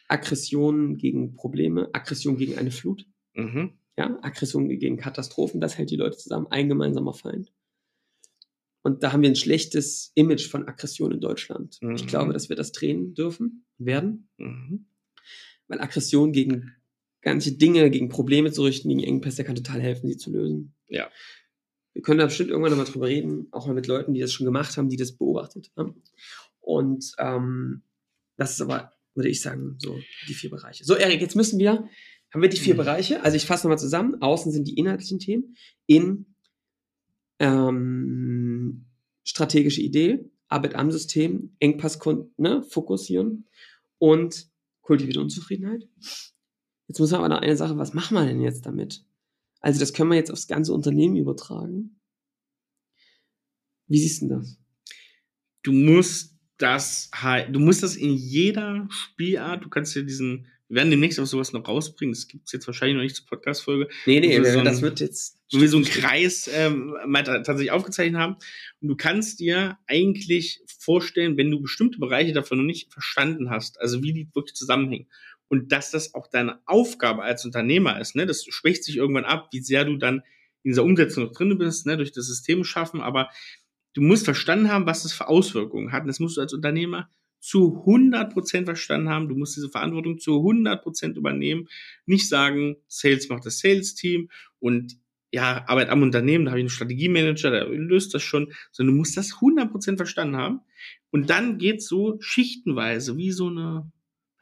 Aggression gegen Probleme, Aggression gegen eine Flut, Mhm. ja, Aggression gegen Katastrophen, das hält die Leute zusammen, ein gemeinsamer Feind. Und da haben wir ein schlechtes Image von Aggression in Deutschland. Ich Mhm. glaube, dass wir das drehen dürfen, werden, Mhm. weil Aggression gegen ganze Dinge, gegen Probleme zu richten, gegen Engpässe kann total helfen, sie zu lösen. Ja. Wir können da bestimmt irgendwann nochmal drüber reden, auch mal mit Leuten, die das schon gemacht haben, die das beobachtet haben. Und ähm, das ist aber, würde ich sagen, so die vier Bereiche. So, Erik, jetzt müssen wir, haben wir die vier Mhm. Bereiche. Also ich fasse nochmal zusammen. Außen sind die inhaltlichen Themen. In ähm, strategische Idee, Arbeit am System, Engpass ne, fokussieren und kultivierte Unzufriedenheit. Jetzt muss man aber noch eine Sache, was machen wir denn jetzt damit? Also das können wir jetzt aufs ganze Unternehmen übertragen. Wie siehst du das? Du musst das halt, du musst das in jeder Spielart, du kannst dir diesen, wir werden demnächst auch sowas noch rausbringen, das gibt es jetzt wahrscheinlich noch nicht zur Podcast-Folge, Nee, nee, Also so ein- das wird jetzt. wo wir so einen Kreis ähm, mal ta- tatsächlich aufgezeichnet haben. Und du kannst dir eigentlich vorstellen, wenn du bestimmte Bereiche davon noch nicht verstanden hast, also wie die wirklich zusammenhängen. Und dass das auch deine Aufgabe als Unternehmer ist, ne? Das schwächt sich irgendwann ab, wie sehr du dann in dieser Umsetzung noch drin bist, ne? durch das System schaffen, aber du musst verstanden haben, was das für Auswirkungen hat. Und das musst du als Unternehmer zu 100% verstanden haben. Du musst diese Verantwortung zu 100% übernehmen. Nicht sagen, Sales macht das Sales-Team und ja, Arbeit am Unternehmen, da habe ich einen Strategiemanager, der löst das schon, sondern du musst das 100% verstanden haben. Und dann geht's so schichtenweise, wie so eine,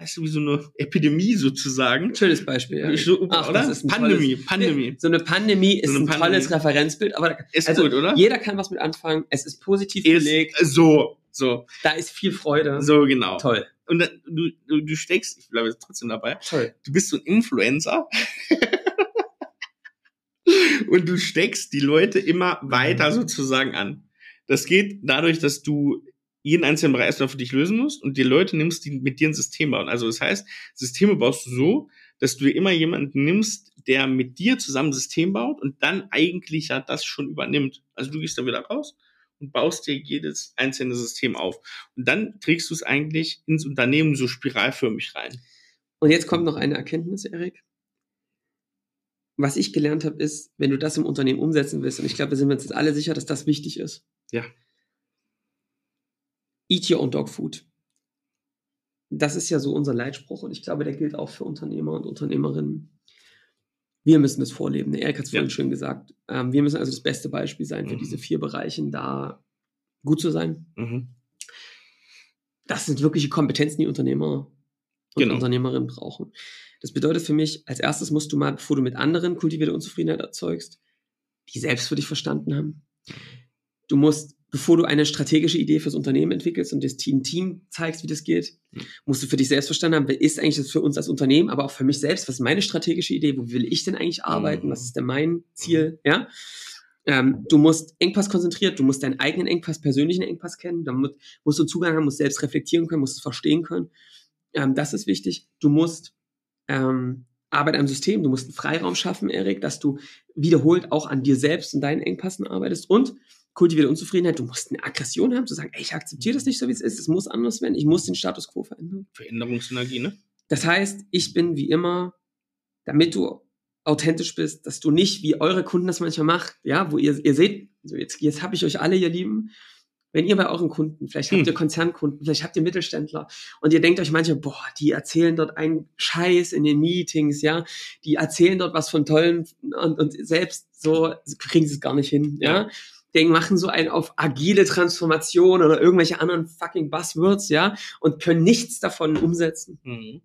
weißt du, wie so eine Epidemie sozusagen. Schönes Beispiel, ja. So, Ach, oder? das ist ein Pandemie, tolles- Pandemie. So eine Pandemie ist So eine ein Pandemie. tolles Referenzbild, aber Ist also gut, oder? jeder kann was mit anfangen. Es ist positiv Ist belegt. so, so, Da ist viel Freude. so genau. Toll. Und dann, du, du, du steckst, ich bleibe jetzt trotzdem dabei, Toll. du bist so ein Influencer. und du steckst die Leute immer weiter sozusagen an. Das geht dadurch, dass du jeden einzelnen Bereich erstmal für dich lösen musst und die Leute nimmst, die mit dir ein System bauen. Also das heißt, Systeme baust du so, dass du dir immer jemanden nimmst, der mit dir zusammen ein System baut und dann eigentlich ja das schon übernimmt. Also du gehst dann wieder raus und baust dir jedes einzelne System auf. Und dann trägst du es eigentlich ins Unternehmen so spiralförmig rein. Und jetzt kommt noch eine Erkenntnis, Erik. Was ich gelernt habe, ist, wenn du das im Unternehmen umsetzen willst, und ich glaube, wir sind uns jetzt alle sicher, dass das wichtig ist. Ja. Eat your own dog food. Das ist ja so unser Leitspruch und ich glaube, der gilt auch für Unternehmer und Unternehmerinnen. Wir müssen das vorleben. Erik hat es vorhin Ja. schön gesagt. Ähm, wir müssen also das beste Beispiel sein für Mhm. diese vier Bereichen, da gut zu sein. Mhm. Das sind wirkliche Kompetenzen, die Unternehmer und Genau. Unternehmerinnen brauchen. Das bedeutet für mich, als erstes musst du mal, bevor du mit anderen kultivierte Unzufriedenheit erzeugst, die selbst für dich verstanden haben. Du musst, bevor du eine strategische Idee fürs Unternehmen entwickelst und das Team Team zeigst, wie das geht, Mhm. musst du für dich selbst verstanden haben, wer ist eigentlich das für uns als Unternehmen, aber auch für mich selbst, was ist meine strategische Idee, wo will ich denn eigentlich arbeiten, Mhm. was ist denn mein Ziel, ja? Ähm, du musst Engpass konzentriert, du musst deinen eigenen Engpass, persönlichen Engpass kennen, dann musst, musst du Zugang haben, musst selbst reflektieren können, musst es verstehen können. Ähm, das ist wichtig. Du musst ähm, Arbeit am System, du musst einen Freiraum schaffen, Erik, dass du wiederholt auch an dir selbst und deinen Engpassen arbeitest und kultivierte Unzufriedenheit, du musst eine Aggression haben, zu sagen, ey, ich akzeptiere das nicht so, wie es ist, es muss anders werden, ich muss den Status quo verändern. Veränderungsenergie, ne? Das heißt, ich bin wie immer, damit du authentisch bist, dass du nicht, wie eure Kunden das manchmal macht, ja, wo ihr, ihr seht, so jetzt, jetzt habe ich euch alle, ihr Lieben, wenn ihr bei euren Kunden, vielleicht habt Hm. ihr Konzernkunden, vielleicht habt ihr Mittelständler und ihr denkt euch manchmal, boah, die erzählen dort einen Scheiß in den Meetings, ja, die erzählen dort was von tollen und, und selbst so kriegen sie es gar nicht hin, ja. Ja. Die machen so ein auf agile Transformation oder irgendwelche anderen fucking Buzzwords, ja, und können nichts davon umsetzen Mhm.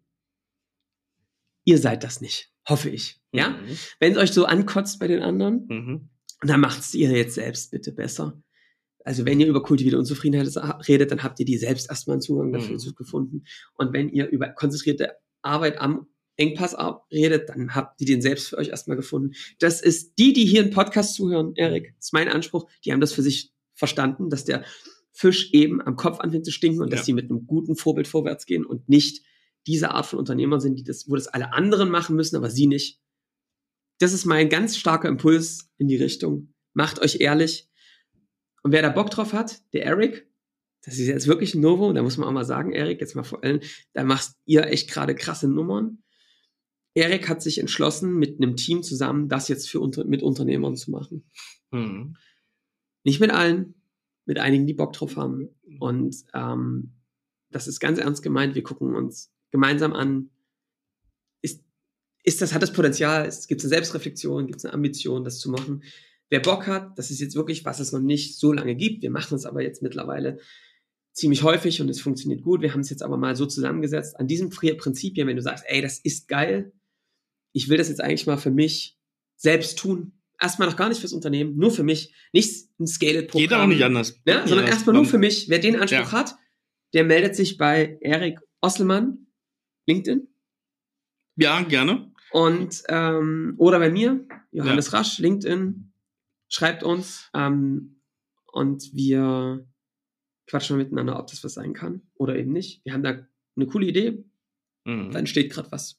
ihr seid das nicht. Hoffe ich. Ja? Mhm. Wenn es euch so ankotzt bei den anderen, Mhm. dann macht's ihr jetzt selbst bitte besser. Also wenn ihr über kultivierte Unzufriedenheit redet, dann habt ihr die selbst erstmal einen Zugang dafür Mhm. gefunden. Und wenn ihr über konzentrierte Arbeit am Engpass redet, dann habt ihr den selbst für euch erstmal gefunden. Das ist die, die hier einen Podcast zuhören, Erik, das ist mein Anspruch, die haben das für sich verstanden, dass der Fisch eben am Kopf anfängt zu stinken und Ja. dass sie mit einem guten Vorbild vorwärts gehen und nicht diese Art von Unternehmer sind, die das, wo das alle anderen machen müssen, aber sie nicht. Das ist mein ganz starker Impuls in die Richtung. Macht euch ehrlich. Und wer da Bock drauf hat, der Eric, das ist jetzt wirklich ein Novo, da muss man auch mal sagen, Eric, jetzt mal vor allem, da machst ihr echt gerade krasse Nummern. Eric hat sich entschlossen, mit einem Team zusammen das jetzt für unter, mit Unternehmern zu machen. Mhm. Nicht mit allen, mit einigen, die Bock drauf haben. Und ähm, das ist ganz ernst gemeint. Wir gucken uns gemeinsam an, ist, ist das, hat das Potenzial, gibt es eine Selbstreflexion, gibt es eine Ambition, das zu machen. Wer Bock hat, das ist jetzt wirklich, was es noch nicht so lange gibt. Wir machen es aber jetzt mittlerweile ziemlich häufig und es funktioniert gut. Wir haben es jetzt aber mal so zusammengesetzt. An diesem Pri- Prinzip hier, wenn du sagst, ey, das ist geil, ich will das jetzt eigentlich mal für mich selbst tun. Erstmal noch gar nicht fürs Unternehmen, nur für mich. Nicht ein Scaled-Programm. Geht auch nicht anders. Ja, Geht sondern erstmal nur für mich. Wer den Anspruch Ja. hat, der meldet sich bei Erik Osselmann, LinkedIn. Ja, gerne. Und ähm, oder bei mir, Johannes Rasch, LinkedIn, schreibt uns ähm, und wir quatschen mal miteinander, ob das was sein kann oder eben nicht. Wir haben da eine coole Idee, Mhm. da entsteht gerade was.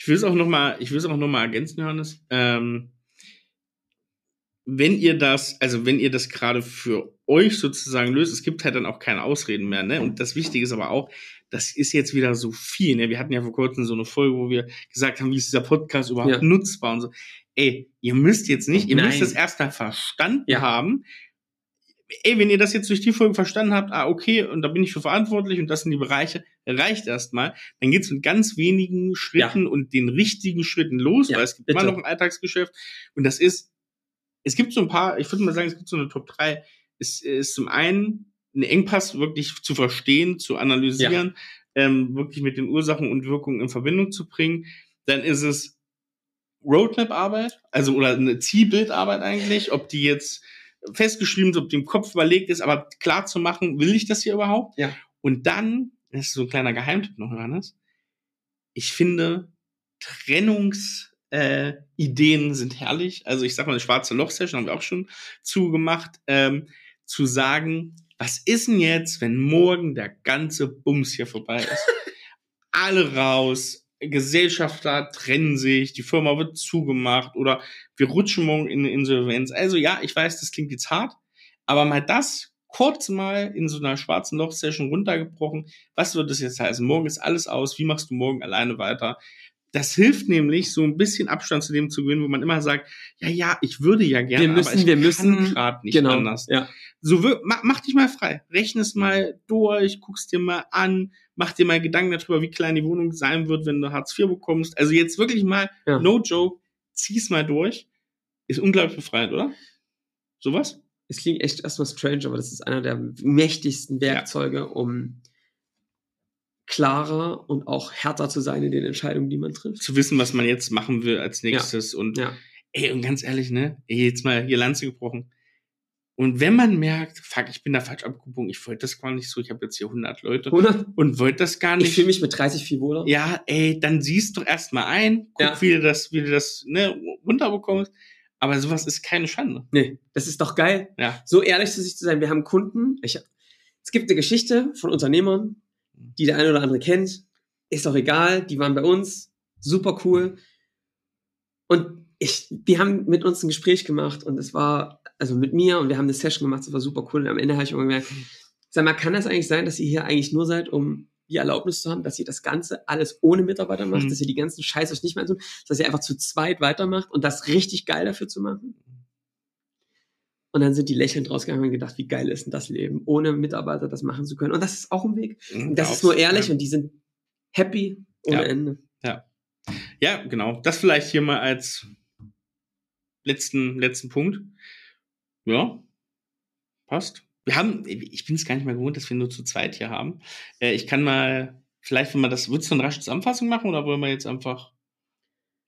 Ich will es auch noch mal, ich will es auch noch mal ergänzen, Johannes. Ähm, wenn ihr das, also wenn ihr das gerade für euch sozusagen löst, es gibt halt dann auch keine Ausreden mehr, ne? Und das Wichtige ist aber auch, das ist jetzt wieder so viel, ne? Wir hatten ja vor kurzem so eine Folge, wo wir gesagt haben, wie ist dieser Podcast überhaupt Ja. nutzbar und so. Ey, ihr müsst jetzt nicht, ihr Nein. müsst das erstmal verstanden Ja. haben. Ey, wenn ihr das jetzt durch die Folge verstanden habt, ah, okay, und da bin ich für verantwortlich und das sind die Bereiche, reicht erstmal. Dann geht's mit ganz wenigen Schritten und den richtigen Schritten los, Ja, weil es gibt bitte. immer noch ein Alltagsgeschäft. Und das ist, es gibt so ein paar, ich würde mal sagen, es gibt so eine Top 3. Es ist zum einen ein Engpass wirklich zu verstehen, zu analysieren, ähm, wirklich mit den Ursachen und Wirkungen in Verbindung zu bringen. Dann ist es Roadmap-Arbeit, also oder eine Zielbildarbeit eigentlich, ob die jetzt festgeschrieben die im Kopf überlegt ist, aber klar zu machen, will ich das hier überhaupt? Ja. Und dann, das ist so ein kleiner Geheimtipp noch, Johannes, ich finde, Trennungs- äh, Ideen sind herrlich. Also ich sag mal, eine schwarze Loch-Session haben wir auch schon zugemacht, ähm, zu sagen, was ist denn jetzt, wenn morgen der ganze Bums hier vorbei ist? Alle raus, Gesellschafter trennen sich, die Firma wird zugemacht oder wir rutschen morgen in eine Insolvenz. Also ja, ich weiß, das klingt jetzt hart, aber mal das kurz mal in so einer schwarzen Loch-Session runtergebrochen. Was wird das jetzt heißen? Morgen ist alles aus. Wie machst du morgen alleine weiter? Das hilft nämlich, so ein bisschen Abstand zu dem zu gewinnen, wo man immer sagt, ja, ja, ich würde ja gerne, Wir müssen, aber ich wir kann müssen, gerade nicht genau, anders. ja. So, mach, mach dich mal frei. Rechne es mal durch, guck's dir mal an, mach dir mal Gedanken darüber, wie klein die Wohnung sein wird, wenn du Hartz IV bekommst. Also jetzt wirklich mal, Ja. no joke, zieh's mal durch. Ist unglaublich befreiend, oder? Sowas? Es klingt echt erstmal strange, aber das ist einer der mächtigsten Werkzeuge, um klarer und auch härter zu sein in den Entscheidungen, die man trifft. Zu wissen, was man jetzt machen will als nächstes. Und Ja. ey, und ganz ehrlich, ne? Ey, jetzt mal hier Lanze gebrochen. Und wenn man merkt, fuck, ich bin da falsch abgebogen, ich wollte das gar nicht so, ich habe jetzt hier 100 Leute 100? und wollte das gar nicht. Ich fühle mich mit 30 viel wohler. ja, ey, dann siehst du erst mal ein, guck, Ja. wie du das, wie du das ne, runterbekommst. Aber sowas ist keine Schande. Nee, das ist doch geil. Ja. So ehrlich zu sich zu sein. Wir haben Kunden. Ich, es gibt eine Geschichte von Unternehmern, die der eine oder andere kennt. Ist auch egal. Die waren bei uns. Super cool. Und ich, die haben mit uns ein Gespräch gemacht und es war, also mit mir und wir haben eine Session gemacht. Das war super cool. Und am Ende habe ich immer gemerkt, sag mal, kann das eigentlich sein, dass ihr hier eigentlich nur seid, um die Erlaubnis zu haben, dass ihr das Ganze alles ohne Mitarbeiter macht, Mhm. dass ihr die ganzen Scheiß euch nicht mehr tun, dass ihr einfach zu zweit weitermacht und das richtig geil dafür zu machen? Und dann sind die lächelnd rausgegangen und gedacht, wie geil ist denn das Leben, ohne Mitarbeiter das machen zu können. Und das ist auch ein Weg. Und das ist nur ehrlich und die sind happy ohne Ja. Ende. Ja, genau. Das vielleicht hier mal als letzten, letzten Punkt. Ja, passt. Wir haben, ich bin es gar nicht mehr gewohnt, dass wir nur zu zweit hier haben. Äh, ich kann mal, vielleicht, wenn man das, würdest du eine rasche Zusammenfassung machen oder wollen wir jetzt einfach.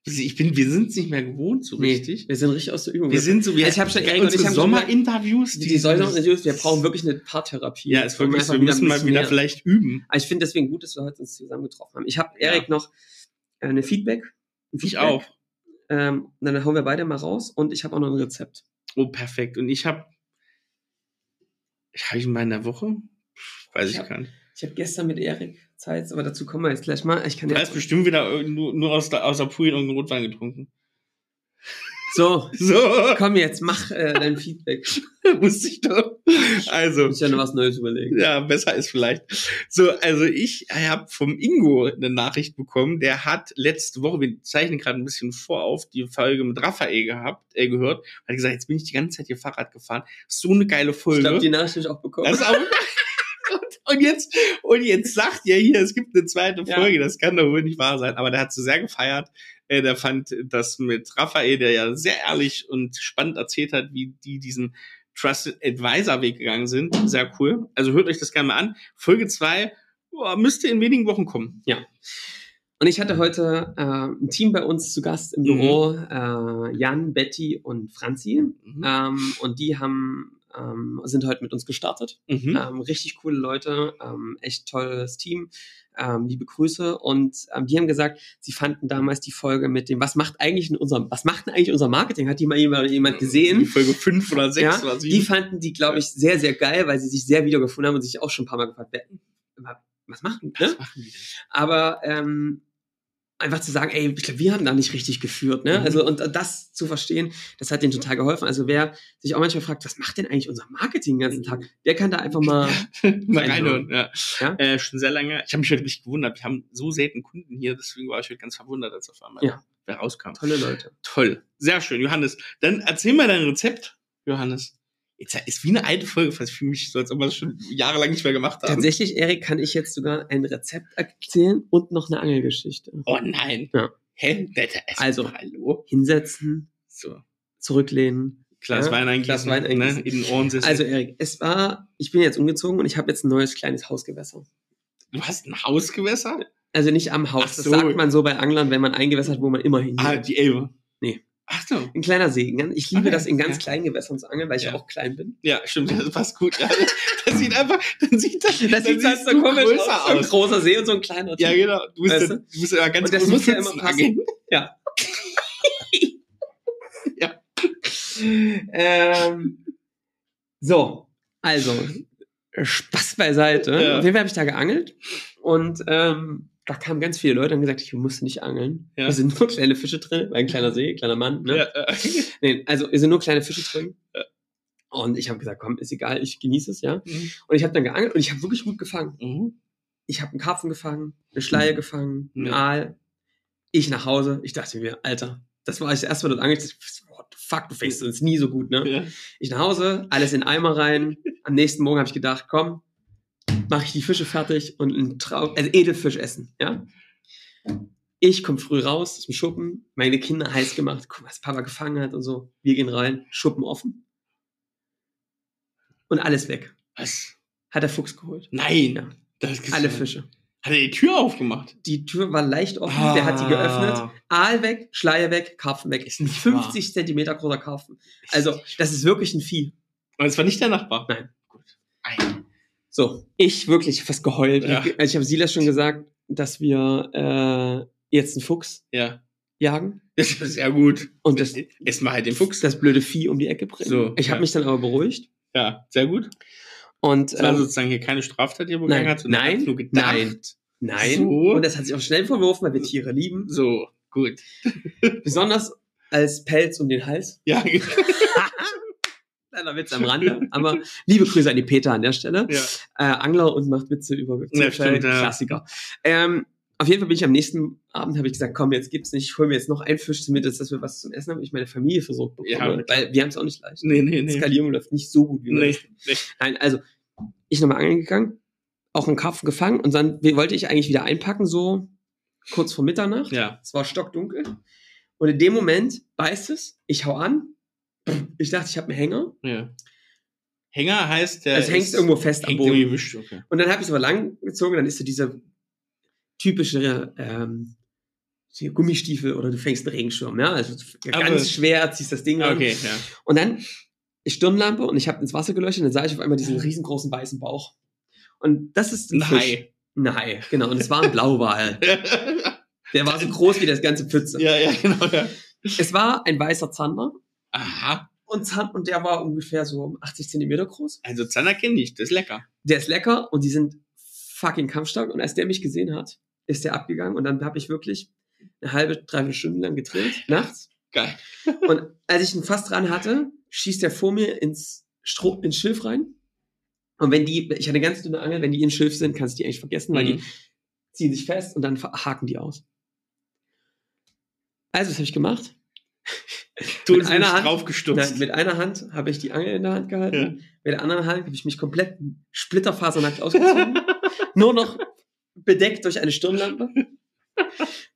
Ich bin, wir sind es nicht mehr gewohnt, so richtig. wir sind richtig aus der Übung. Wir sind so, wir, Also ich hab schon- Erik und unsere Sommer-Interviews, die, die Säulen, wir brauchen wirklich eine Paartherapie. Ja, so, wir müssen mal wieder mehr- vielleicht üben. Aber ich finde deswegen gut, dass wir heute uns zusammen getroffen haben. Ich habe Ja. Erik noch äh, eine Feedback. ein Ich Feedback. auch. Ähm, dann hauen wir beide mal raus und ich habe auch noch ein Rezept. Oh, perfekt. Und ich habe, habe ich mal in der Woche? Weiß Ich ich hab- gar nicht. Ich habe gestern mit Erik Zeit, aber dazu kommen wir jetzt gleich mal. Ich kann Du ja hast bestimmt wieder nur, nur aus der, aus der Pool und Rotwein getrunken. so, So, komm jetzt, mach äh, dein Feedback. wusste ich doch. Also, Ich ja noch was Neues überlegen. ja, besser ist vielleicht. So, also ich habe vom Ingo eine Nachricht bekommen. Der hat letzte Woche, wir zeichnen gerade ein bisschen vor auf, die Folge mit Raphael gehabt, äh, gehört. Hat gesagt, jetzt bin ich die ganze Zeit hier Fahrrad gefahren. So eine geile Ich Folge. glaube, die Nachricht habe ich auch bekommen. Das ist auch und, jetzt und jetzt sagt er hier, es gibt eine zweite Ja. Folge. Das kann doch wohl nicht wahr sein. Aber der hat so sehr gefeiert. Äh, der fand das mit Raphael, der ja sehr ehrlich und spannend erzählt hat, wie die diesen Trusted Advisor Weg gegangen sind. Sehr cool. Also hört euch das gerne mal an. Folge zwei boah, müsste in wenigen Wochen kommen. Und ich hatte heute äh, ein Team bei uns zu Gast im Mhm. Büro, äh, Jan, Betty und Franzi. Mhm. Ähm, und die haben, ähm, sind heute mit uns gestartet. Mhm. Ähm, richtig coole Leute, ähm, echt tolles Team. Ähm, liebe Grüße. Und ähm, die haben gesagt, sie fanden damals die Folge mit dem, was macht eigentlich in unserem, was macht denn eigentlich unser Marketing? Hat die mal jemand, jemand Die gesehen? Folge fünf oder sechs Ja, oder die sieben. fanden die, glaube ich, sehr, sehr geil, weil sie sich sehr wiedergefunden haben und sich auch schon ein paar Mal gefragt, wer, was machen? Ne? Was machen die denn? aber ähm, einfach zu sagen, ey, ich glaube, wir haben da nicht richtig geführt, ne? Mhm. Also und das zu verstehen, das hat denen total geholfen. Also wer sich auch manchmal fragt, was macht denn eigentlich unser Marketing den ganzen Tag, der kann da einfach mal mal reinhören. Ja. Ja? Äh, schon sehr lange. Ich habe mich heute richtig gewundert. Wir haben so selten Kunden hier, deswegen war ich heute ganz verwundert, als auf einmal Ja. wer rauskam. tolle Leute. Toll. Sehr schön, Johannes. Dann erzähl mal dein Rezept, Johannes. Jetzt ist wie eine alte Folge, fast für mich so, als ob wir das schon jahrelang nicht mehr gemacht haben. Tatsächlich, Erik, kann ich jetzt sogar ein Rezept erzählen und noch eine Angelgeschichte. Oh nein. Ja. Hä? Es- Also. Hallo? Hinsetzen, So. zurücklehnen. Glas Ja, Wein eigentlich. Glas Wein Ne? eingießen. In den Ohren sitzen. Also Erik, es war, ich bin jetzt umgezogen und ich habe jetzt ein neues kleines Hausgewässer. Du hast ein Haus gewässert? Also nicht am Haus. Ach Das so. sagt man so bei Anglern, wenn man ein Gewässer hat, wo man immer hin Ah, die Elbe. Nee. Ach so. Ein kleiner See. Ich liebe Okay, das in ganz ja. kleinen Gewässern zu angeln, weil ich Ja. auch klein bin. Ja, stimmt, das passt gut. Ja, das sieht einfach, dann sieht das, Das dann sieht halt so komisch größer aus. So ein aus. großer See und so ein kleiner. Ja, Typ. genau. Du musst, Weißt ja, du? du musst ja ganz Und das muss ja immer passen. angeln. Ja. Ja. Ähm, so, also, Spaß beiseite. Ja. Auf jeden Fall habe ich da geangelt und ähm, da kamen ganz viele Leute und haben gesagt, ich musste nicht angeln. Ja. Hier sind nur kleine Fische drin, ein kleiner See, kleiner Mann. Ne? Ja, äh, Nee, also hier sind nur kleine Fische drin. Ja. Und ich habe gesagt, komm, ist egal, ich genieße es, ja. mhm. Und ich habe dann geangelt und ich habe wirklich gut gefangen. Mhm. Ich habe einen Karpfen gefangen, eine Schleie gefangen, einen. Aal. Ich nach Hause. Ich dachte mir, Alter, das war ich das erste Mal dort angelt. What the fuck, du fängst uns nie so gut, ne? Ja. Ich nach Hause, alles in Eimer rein. Am nächsten Morgen habe ich gedacht, komm, mache ich die Fische fertig und einen Trau also Edelfisch essen, ja. Ich komme früh raus aus dem Schuppen, meine Kinder heiß gemacht, guck, was Papa gefangen hat und so. Wir gehen rein, Schuppen offen. Und alles weg. Was? Hat der Fuchs geholt. Nein. Ja. Alle. Fische. Hat er die Tür aufgemacht? Die Tür war leicht offen, der hat die geöffnet. Aal weg, Schleier weg, Karpfen weg. Ist nicht 50 Zentimeter großer Karpfen. Also, das ist wirklich ein Vieh. Und es war nicht der Nachbar? Nein. Gut. Ein. So, ich wirklich fast geheult. Ja. Ich, ich habe Silas schon gesagt, dass wir äh, jetzt einen Fuchs Ja. jagen Das ist ja gut. und das, Essen wir halt den Fuchs. das blöde Vieh um die Ecke bringen. So, ich habe ja. mich dann aber beruhigt Ja, sehr gut. und Das war ähm, sozusagen hier keine Straftat, die er begangen nein, hat, nein, nur gedacht. nein. nein. So. Und das hat sich auch schnell verworfen, weil wir Tiere lieben. So, gut. Besonders als Pelz um den Hals. Ja, Kleiner Witz am Rande. Aber liebe Grüße an die Peter an der Stelle. ja. äh, Angler und macht Witze über Zufall, stimmt, ja. Klassiker. Ähm, auf jeden Fall bin ich am nächsten Abend, habe ich gesagt, komm, jetzt gibt's nicht, ich hol mir jetzt noch einen Fisch zum Mittag, dass wir was zum Essen haben, ich meine Familie versorgt bekomme, Ja, weil wir haben es auch nicht leicht. Nee, nee, Die nee. Skalierung läuft nicht so gut, wie man Nee, nee. Nein, also ich nochmal angeln gegangen, auch einen Karpfen gefangen und dann wollte ich eigentlich wieder einpacken, so kurz vor Mitternacht. Ja. Es war stockdunkel. Und in dem Moment beißt es, ich hau an. Ich dachte, ich habe einen Hänger. ja. Hänger heißt, der Es hängst irgendwo fest am Boden. wischt, okay. Und dann habe ich es aber lang gezogen, dann ist so dieser typische ähm, Gummistiefel oder du fängst einen Regenschirm, ja, also Aber- ganz schwer, ziehst das Ding an. Okay, ja. Und dann Stirnlampe und ich habe ins Wasser geleuchtet und dann sah ich auf einmal diesen riesengroßen weißen Bauch. Und das ist Ein Fisch. Hai. Ein Hai, genau. Und es war ein Blauwal. Der war so groß wie das ganze Pfütze. ja, ja, genau. Ja. Es war ein weißer Zander Aha. und, Zahn, und der war ungefähr so 80 Zentimeter groß. Also Zander kenne ich, das ist lecker. Der ist lecker und die sind fucking kampfstark. Und als der mich gesehen hat, ist der abgegangen und dann habe ich wirklich eine halbe, dreiviertel Stunde lang gedrillt, nachts. Geil. Und als ich ihn fast dran hatte, schießt er vor mir ins, Stroh, ins Schilf rein. Und wenn die, ich hatte eine ganz dünne Angel, wenn die in Schilf sind, kannst du die eigentlich vergessen, weil Mhm. die ziehen sich fest und dann haken die aus. Also, was habe ich gemacht? Du Mit hast einer Hand-. Nein, mit einer Hand habe ich die Angel in der Hand gehalten. Ja. Mit der anderen Hand habe ich mich komplett splitterfasernackt ausgezogen. Nur noch bedeckt durch eine Stirnlampe.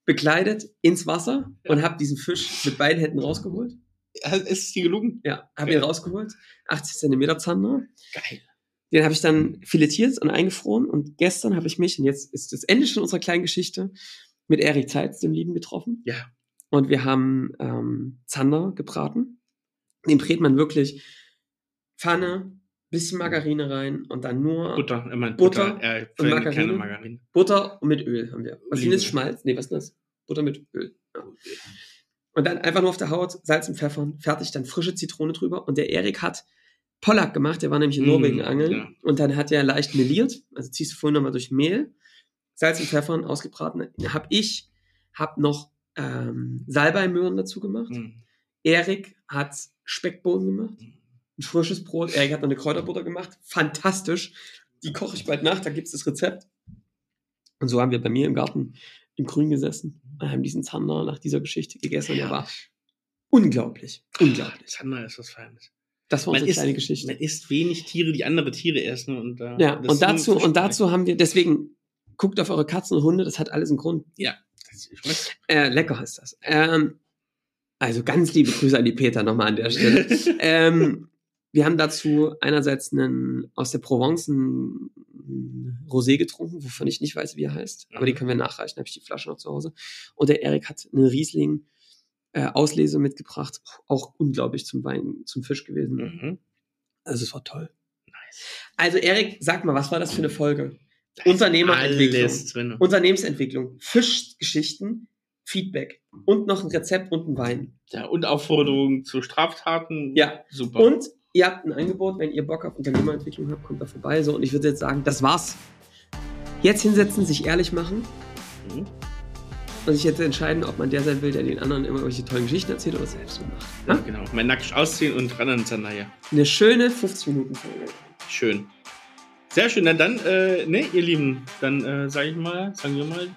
Bekleidet ins Wasser und habe diesen Fisch mit beiden Händen rausgeholt. Ist es dir gelungen? Ja, habe ihn rausgeholt. 80 Zentimeter Zander. Geil. Den habe ich dann filetiert und eingefroren. Und gestern habe ich mich, und jetzt ist das Ende schon unserer kleinen Geschichte, mit Erik Zeitz, dem Lieben, getroffen. Ja. Und wir haben ähm, Zander gebraten. Den brät man wirklich Pfanne, bisschen Margarine rein und dann nur Butter, Butter, immer Butter Butter, äh, und Margarine. Margarine. und mit Öl haben wir. Was ist denn das? Schmalz? Nee, was ist das? Butter mit Öl. Ja. Und dann einfach nur auf der Haut, Salz und Pfeffer, fertig, dann frische Zitrone drüber. Und der Erik hat Pollack gemacht, der war nämlich in Mm, Norwegen angeln. ja. Und dann hat er leicht meliert, also ziehst du vorhin nochmal durch Mehl, Salz und Pfeffer ausgebraten. Hab ich, hab noch ähm, Salbeimöhren dazu gemacht. Mhm. Erik hat Speckbohnen gemacht, ein frisches Brot. Erik hat noch eine Kräuterbutter gemacht. Fantastisch. Die koche ich bald nach, da gibt's das Rezept. Und so haben wir bei mir im Garten im Grün gesessen und haben diesen Zander nach dieser Geschichte gegessen. Und der war unglaublich. Unglaublich. Zander ist was Feines. Das war Man unsere isst, kleine Geschichte. man isst wenig Tiere, die andere Tiere essen. Und, äh, Ja, und dazu, und dazu haben wir, deswegen guckt auf eure Katzen und Hunde, das hat alles einen Grund. Schmeckt. Äh, lecker ist das. Ähm, also ganz liebe Grüße an die Peter nochmal an der Stelle. ähm, wir haben dazu einerseits einen, aus der Provence einen ein Rosé getrunken, wovon ich nicht weiß, wie er heißt. Aber Mhm. die können wir nachreichen, habe ich die Flasche noch zu Hause. Und der Erik hat eine Riesling äh, Auslese mitgebracht. Auch unglaublich zum Wein, zum Fisch gewesen. Mhm. Also es war toll. Nice. Also Erik, sag mal, was war das für eine Folge? Unternehmerentwicklung. Alles drin. Unternehmensentwicklung, Fischgeschichten, Feedback und noch ein Rezept und ein Wein. Ja, und Aufforderungen zu Straftaten. Ja. Super. Und ihr habt ein Angebot, wenn ihr Bock auf Unternehmerentwicklung habt, kommt da vorbei. So, und ich würde jetzt sagen, das war's. Jetzt hinsetzen, sich ehrlich machen Mhm. und sich jetzt entscheiden, ob man der sein will, der den anderen immer irgendwelche tollen Geschichten erzählt oder selbst so macht. Ja, Ja? genau. Mal nackt ausziehen und ran an Zanaya. Eine schöne 15 Minuten Folge. Schön. Sehr schön. Na dann, äh, ne, ihr Lieben, dann äh, sage ich mal, sagen wir mal.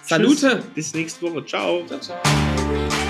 Salute! Tschüss. Bis nächste Woche. Ciao. Ciao, ciao.